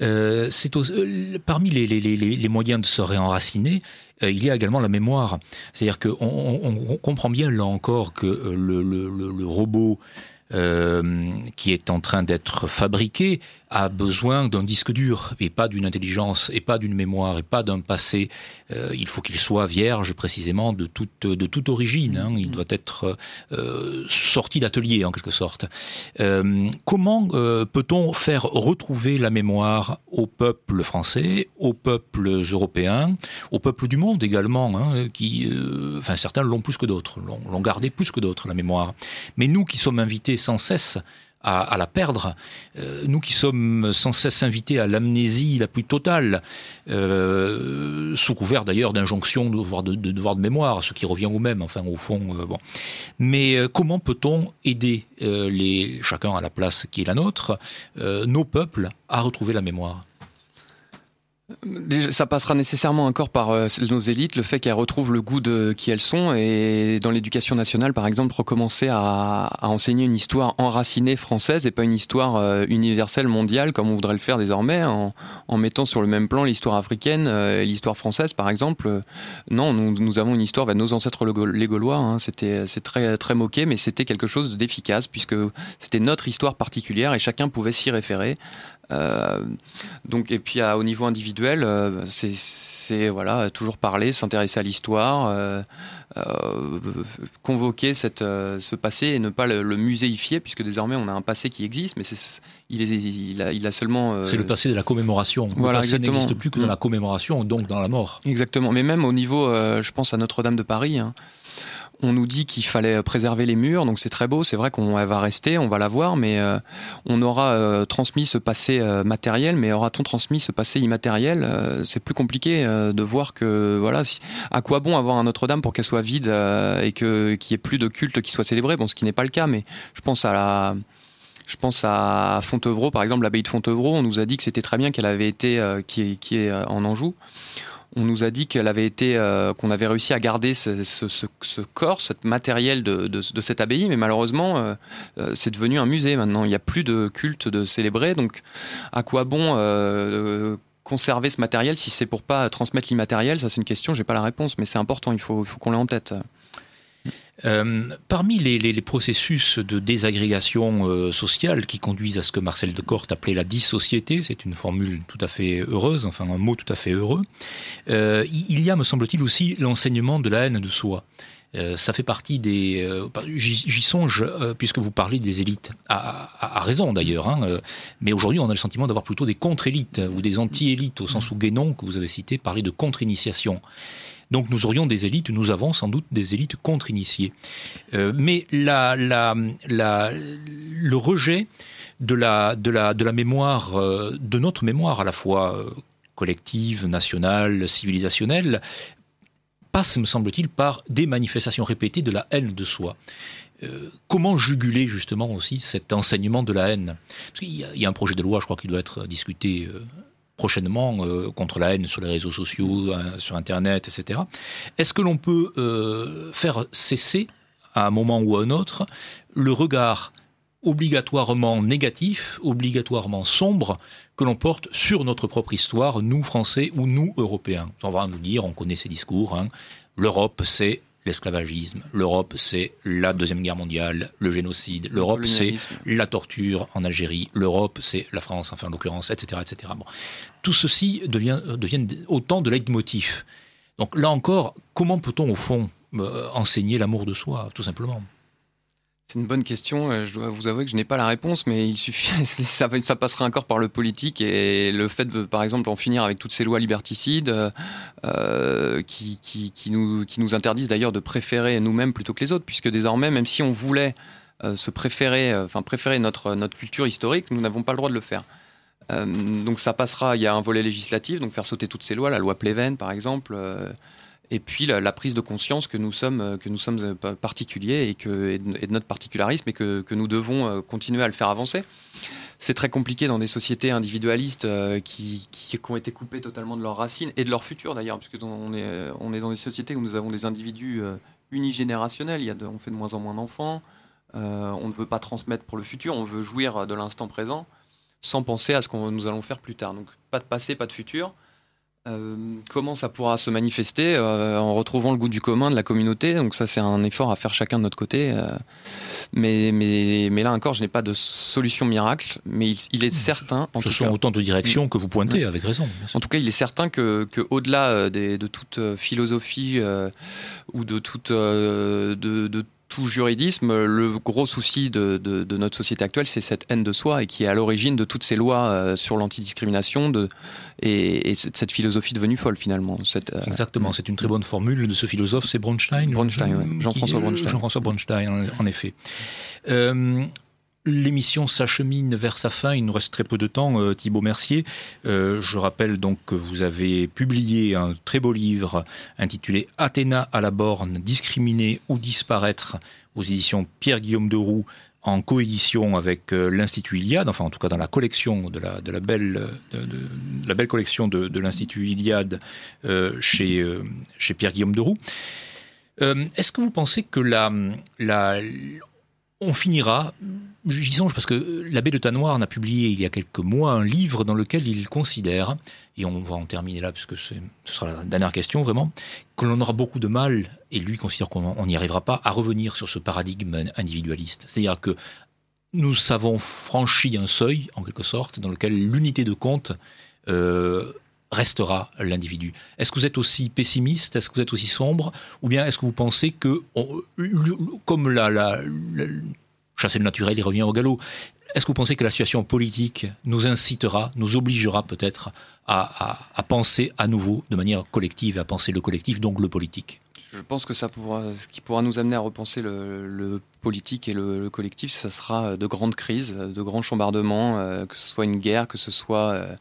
Euh, c'est euh, parmi les, moyens de se réenraciner, il y a également la mémoire. C'est-à-dire qu'on on, comprend bien là encore que le, robot qui est en train d'être fabriqué a besoin d'un disque dur et pas d'une intelligence et pas d'une mémoire et pas d'un passé. Euh, il faut qu'il soit vierge précisément de toute de toute origine. Hein. Il doit être euh, sorti d'atelier en quelque sorte. Euh, comment euh, peut-on faire retrouver la mémoire au peuple français, aux peuples européens, aux peuples du monde également, hein, qui, euh, enfin certains l'ont plus que d'autres, l'ont gardé plus que d'autres la mémoire. Mais nous qui sommes invités sans cesse à, la perdre. Euh, nous qui sommes sans cesse invités à l'amnésie la plus totale, euh, sous couvert d'ailleurs d'injonctions de devoir de, de, de, mémoire, ce qui revient au même, enfin au fond. Euh, bon. Mais comment peut-on aider chacun à la place qui est la nôtre, nos peuples à retrouver la mémoire? Ça passera nécessairement encore par euh, nos élites, le fait qu'elles retrouvent le goût de qui elles sont et dans l'éducation nationale, par exemple, recommencer à, à, enseigner une histoire enracinée française et pas une histoire euh, universelle mondiale comme on voudrait le faire désormais en, en mettant sur le même plan l'histoire africaine euh, et l'histoire française, par exemple. Non, nous, nous avons une histoire, bah, nos ancêtres les Gaulois, hein, c'était c'est très très moqué, mais c'était quelque chose d'efficace puisque c'était notre histoire particulière et chacun pouvait s'y référer. Euh, donc et puis à, au niveau individuel, euh, c'est voilà toujours parler, s'intéresser à l'histoire, euh, convoquer cette, ce passé et ne pas le, le, muséifier puisque désormais on a un passé qui existe, mais c'est il, est, il, a, il a seulement. C'est le passé de la commémoration. Voilà, le passé n'existe plus que dans mm. la commémoration, donc dans la mort. Exactement. Mais même au niveau, je pense à Notre-Dame de Paris. Hein, on nous dit qu'il fallait préserver les murs, donc c'est très beau. C'est vrai qu'on va rester, on va la voir, mais euh, on aura euh, transmis ce passé euh, matériel, mais aura-t-on transmis ce passé immatériel C'est plus compliqué de voir que voilà, à quoi bon avoir un Notre-Dame pour qu'elle soit vide et que qu'il n'y ait plus de culte qui soit célébré. Bon, ce qui n'est pas le cas, mais je pense à la je pense à Fontevraud, par exemple, l'abbaye de Fontevraud. On nous a dit que c'était très bien qu'elle avait été, qui, qui est en Anjou on nous a dit qu'elle avait été, euh, qu'on avait réussi à garder ce, corps, ce matériel de, cette abbaye, mais malheureusement, euh, euh, c'est devenu un musée maintenant. Il n'y a plus de culte de célébrer, donc à quoi bon conserver ce matériel si c'est pour pas transmettre l'immatériel? Ça, c'est une question, j'ai pas la réponse, mais c'est important. Il faut, faut qu'on l'ait en tête. Euh, parmi les, les, les, processus de désagrégation euh, sociale qui conduisent à ce que Marcel de Corte appelait la dissociété, c'est une formule tout à fait heureuse, enfin un mot tout à fait heureux, euh, il y a, me semble-t-il, aussi l'enseignement de la haine de soi. Euh, ça fait partie des. Euh, j'y songe puisque vous parlez des élites, à, à, à raison d'ailleurs. Hein, mais aujourd'hui, on a le sentiment d'avoir plutôt des contre-élites ou des anti-élites, au sens où Guénon, que vous avez cité, parlait de contre-initiation. Donc nous aurions des élites, nous avons sans doute des élites contre-initiées. Euh, mais le rejet de la, mémoire, euh, de notre mémoire à la fois euh, collective, nationale, civilisationnelle, passe, me semble-t-il, par des manifestations répétées de la haine de soi. Comment juguler justement aussi cet enseignement de la haine? Parce qu'il y, a un projet de loi, je crois, qui doit être discuté prochainement euh, contre la haine sur les réseaux sociaux, euh, sur Internet, etc. Est-ce que l'on peut euh, faire cesser, à un moment ou à un autre, le regard obligatoirement négatif, obligatoirement sombre que l'on porte sur notre propre histoire, nous Français ou nous Européens? On va nous dire, on connaît ces discours, hein, l'Europe c'est l'esclavagisme. L'Europe, c'est la Deuxième Guerre mondiale, le génocide. L'Europe, c'est la torture en Algérie. L'Europe, c'est la France, enfin, en l'occurrence, etc., etc. Bon. Tout ceci devient, devient autant de leitmotiv. Donc là encore, comment peut-on, au fond, euh, enseigner l'amour de soi, tout simplement? C'est une bonne question. Euh, je dois vous avouer que je n'ai pas la réponse, mais il suffit, [LAUGHS] ça, passera encore par le politique et le fait de, par exemple, en finir avec toutes ces lois liberticides euh, qui, qui, nous, interdisent d'ailleurs de préférer nous-mêmes plutôt que les autres, puisque désormais, même si on voulait euh, se préférer, euh, enfin préférer notre, notre culture historique, nous n'avons pas le droit de le faire. Euh, donc ça passera. Il y a un volet législatif, donc faire sauter toutes ces lois, la loi Pleven par exemple et puis la, prise de conscience que nous sommes, euh, euh, particuliers et, que, de, notre particularisme et que, nous devons euh, continuer à le faire avancer. C'est très compliqué dans des sociétés individualistes qui, ont été coupées totalement de leurs racines et de leur futur d'ailleurs, puisque on est, on est dans des sociétés où nous avons des individus unigénérationnels, on fait de moins en moins d'enfants, on ne veut pas transmettre pour le futur, on veut jouir de l'instant présent sans penser à ce que nous allons faire plus tard. Donc pas de passé, pas de futur. Euh, comment ça pourra se manifester euh, en retrouvant le goût du commun de la communauté? Donc ça, c'est un effort à faire chacun de notre côté. Euh, mais, mais, mais là encore, je n'ai pas de solution miracle. Mais il, est certain. En Ce sont autant de directions que vous pointez avec raison. En tout cas, il est certain que, que au-delà de toute philosophie ou de toute de, de tout juridisme, le gros souci de, notre société actuelle, c'est cette haine de soi et qui est à l'origine de toutes ces lois euh, sur l'antidiscrimination et, et, cette philosophie devenue folle finalement. Euh, Exactement, c'est une très bonne formule de ce philosophe, c'est Bronstein. Bronstein, Jean-François Bronstein. Jean-François Bronstein, en, effet. Euh, L'émission s'achemine vers sa fin. Il nous reste très peu de temps, euh, Thibault Mercier. Euh, je rappelle donc que vous avez publié un très beau livre intitulé Athéna à la borne, discriminer ou disparaître aux éditions Pierre-Guillaume de Roux en coédition avec euh, l'Institut Iliade, enfin en tout cas dans la collection de la, belle, la belle collection de, l'Institut Iliade chez, Pierre-Guillaume de Roux. Est-ce que vous pensez que la, on finira, j'y songe parce que l'abbé de Tanoir a publié il y a quelques mois un livre dans lequel il considère, et on va en terminer là puisque ce sera la dernière question vraiment, que l'on aura beaucoup de mal, et lui considère qu'on n'y arrivera pas, à revenir sur ce paradigme individualiste. C'est-à-dire que nous avons franchi un seuil, en quelque sorte, dans lequel l'unité de compte euh, restera l'individu. Est-ce que vous êtes aussi pessimiste? Est-ce que vous êtes aussi sombre? Ou bien est-ce que vous pensez que, comme la, la, la chasser le naturel, il revient au galop, est-ce que vous pensez que la situation politique nous incitera, nous obligera peut-être à, penser à nouveau de manière collective, à penser le collectif, donc le politique? Je pense que ça pourra, ce qui pourra nous amener à repenser le, politique et le, collectif, ça sera de grandes crises, de grands chambardements, euh, que ce soit une guerre, que ce soit euh,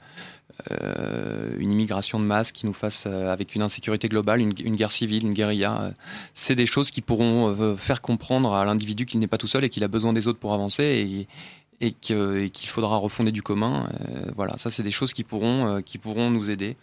une immigration de masse qui nous fasse, euh, avec une insécurité globale, une, guerre civile, une guérilla, euh, c'est des choses qui pourront faire comprendre à l'individu qu'il n'est pas tout seul et qu'il a besoin des autres pour avancer et, qu'il faudra refonder du commun. voilà, ça c'est des choses qui pourront, qui pourront nous aider.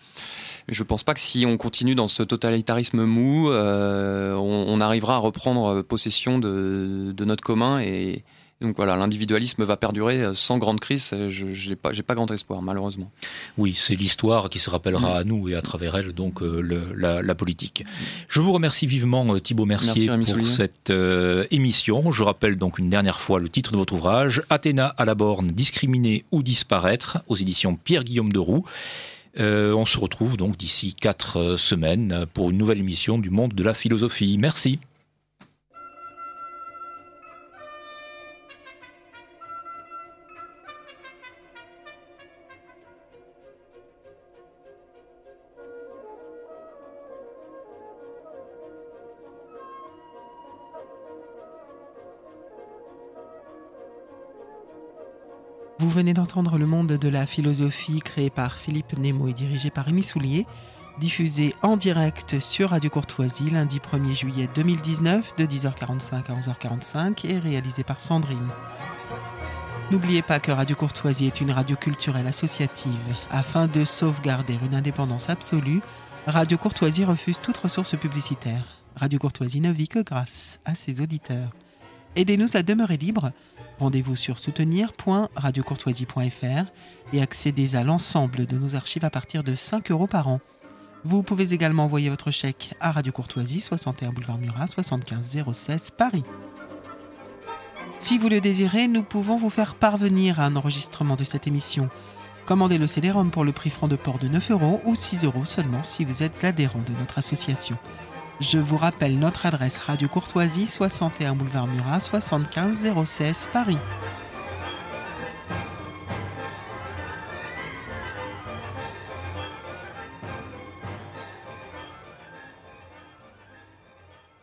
Je pense pas que si on continue dans ce totalitarisme mou, on, arrivera à reprendre possession de, de notre commun et, donc voilà, l'individualisme va perdurer euh, sans grande crise. Je n'ai pas, pas grand espoir, malheureusement. Oui, c'est l'histoire qui se rappellera mm. à nous et à travers elle, donc euh, la, politique. Je vous remercie vivement, euh, Thibault Mercier, pour cette émission. Je rappelle donc une dernière fois le titre de votre ouvrage Athéna à la borne, discriminer ou disparaître, aux éditions Pierre-Guillaume de Roux. on se retrouve donc d'ici quatre semaines pour une nouvelle émission du monde de la philosophie. Merci. Venez d'entendre le monde de la philosophie créé par Philippe Nemo et dirigé par Rémi Soulier, diffusé en direct sur Radio Courtoisie lundi 1er juillet 2019 de 10h45 à 11h45 et réalisé par Sandrine. N'oubliez pas que Radio Courtoisie est une radio culturelle associative. Afin de sauvegarder une indépendance absolue, Radio Courtoisie refuse toute ressource publicitaire. Radio Courtoisie ne vit que grâce à ses auditeurs. Aidez-nous à demeurer libre Rendez-vous sur soutenir.radiocourtoisie.fr et accédez à l'ensemble de nos archives à partir de 5 euros par an. Vous pouvez également envoyer votre chèque à Radio Courtoisie, 61 boulevard Murat, 75 016 Paris. Si vous le désirez, nous pouvons vous faire parvenir un enregistrement de cette émission. Commandez le CD-ROM pour le prix franc de port de 9 euros ou 6 euros seulement si vous êtes adhérent de notre association. Je vous rappelle notre adresse Radio Courtoisie, 61 boulevard Murat, 75 016 Paris.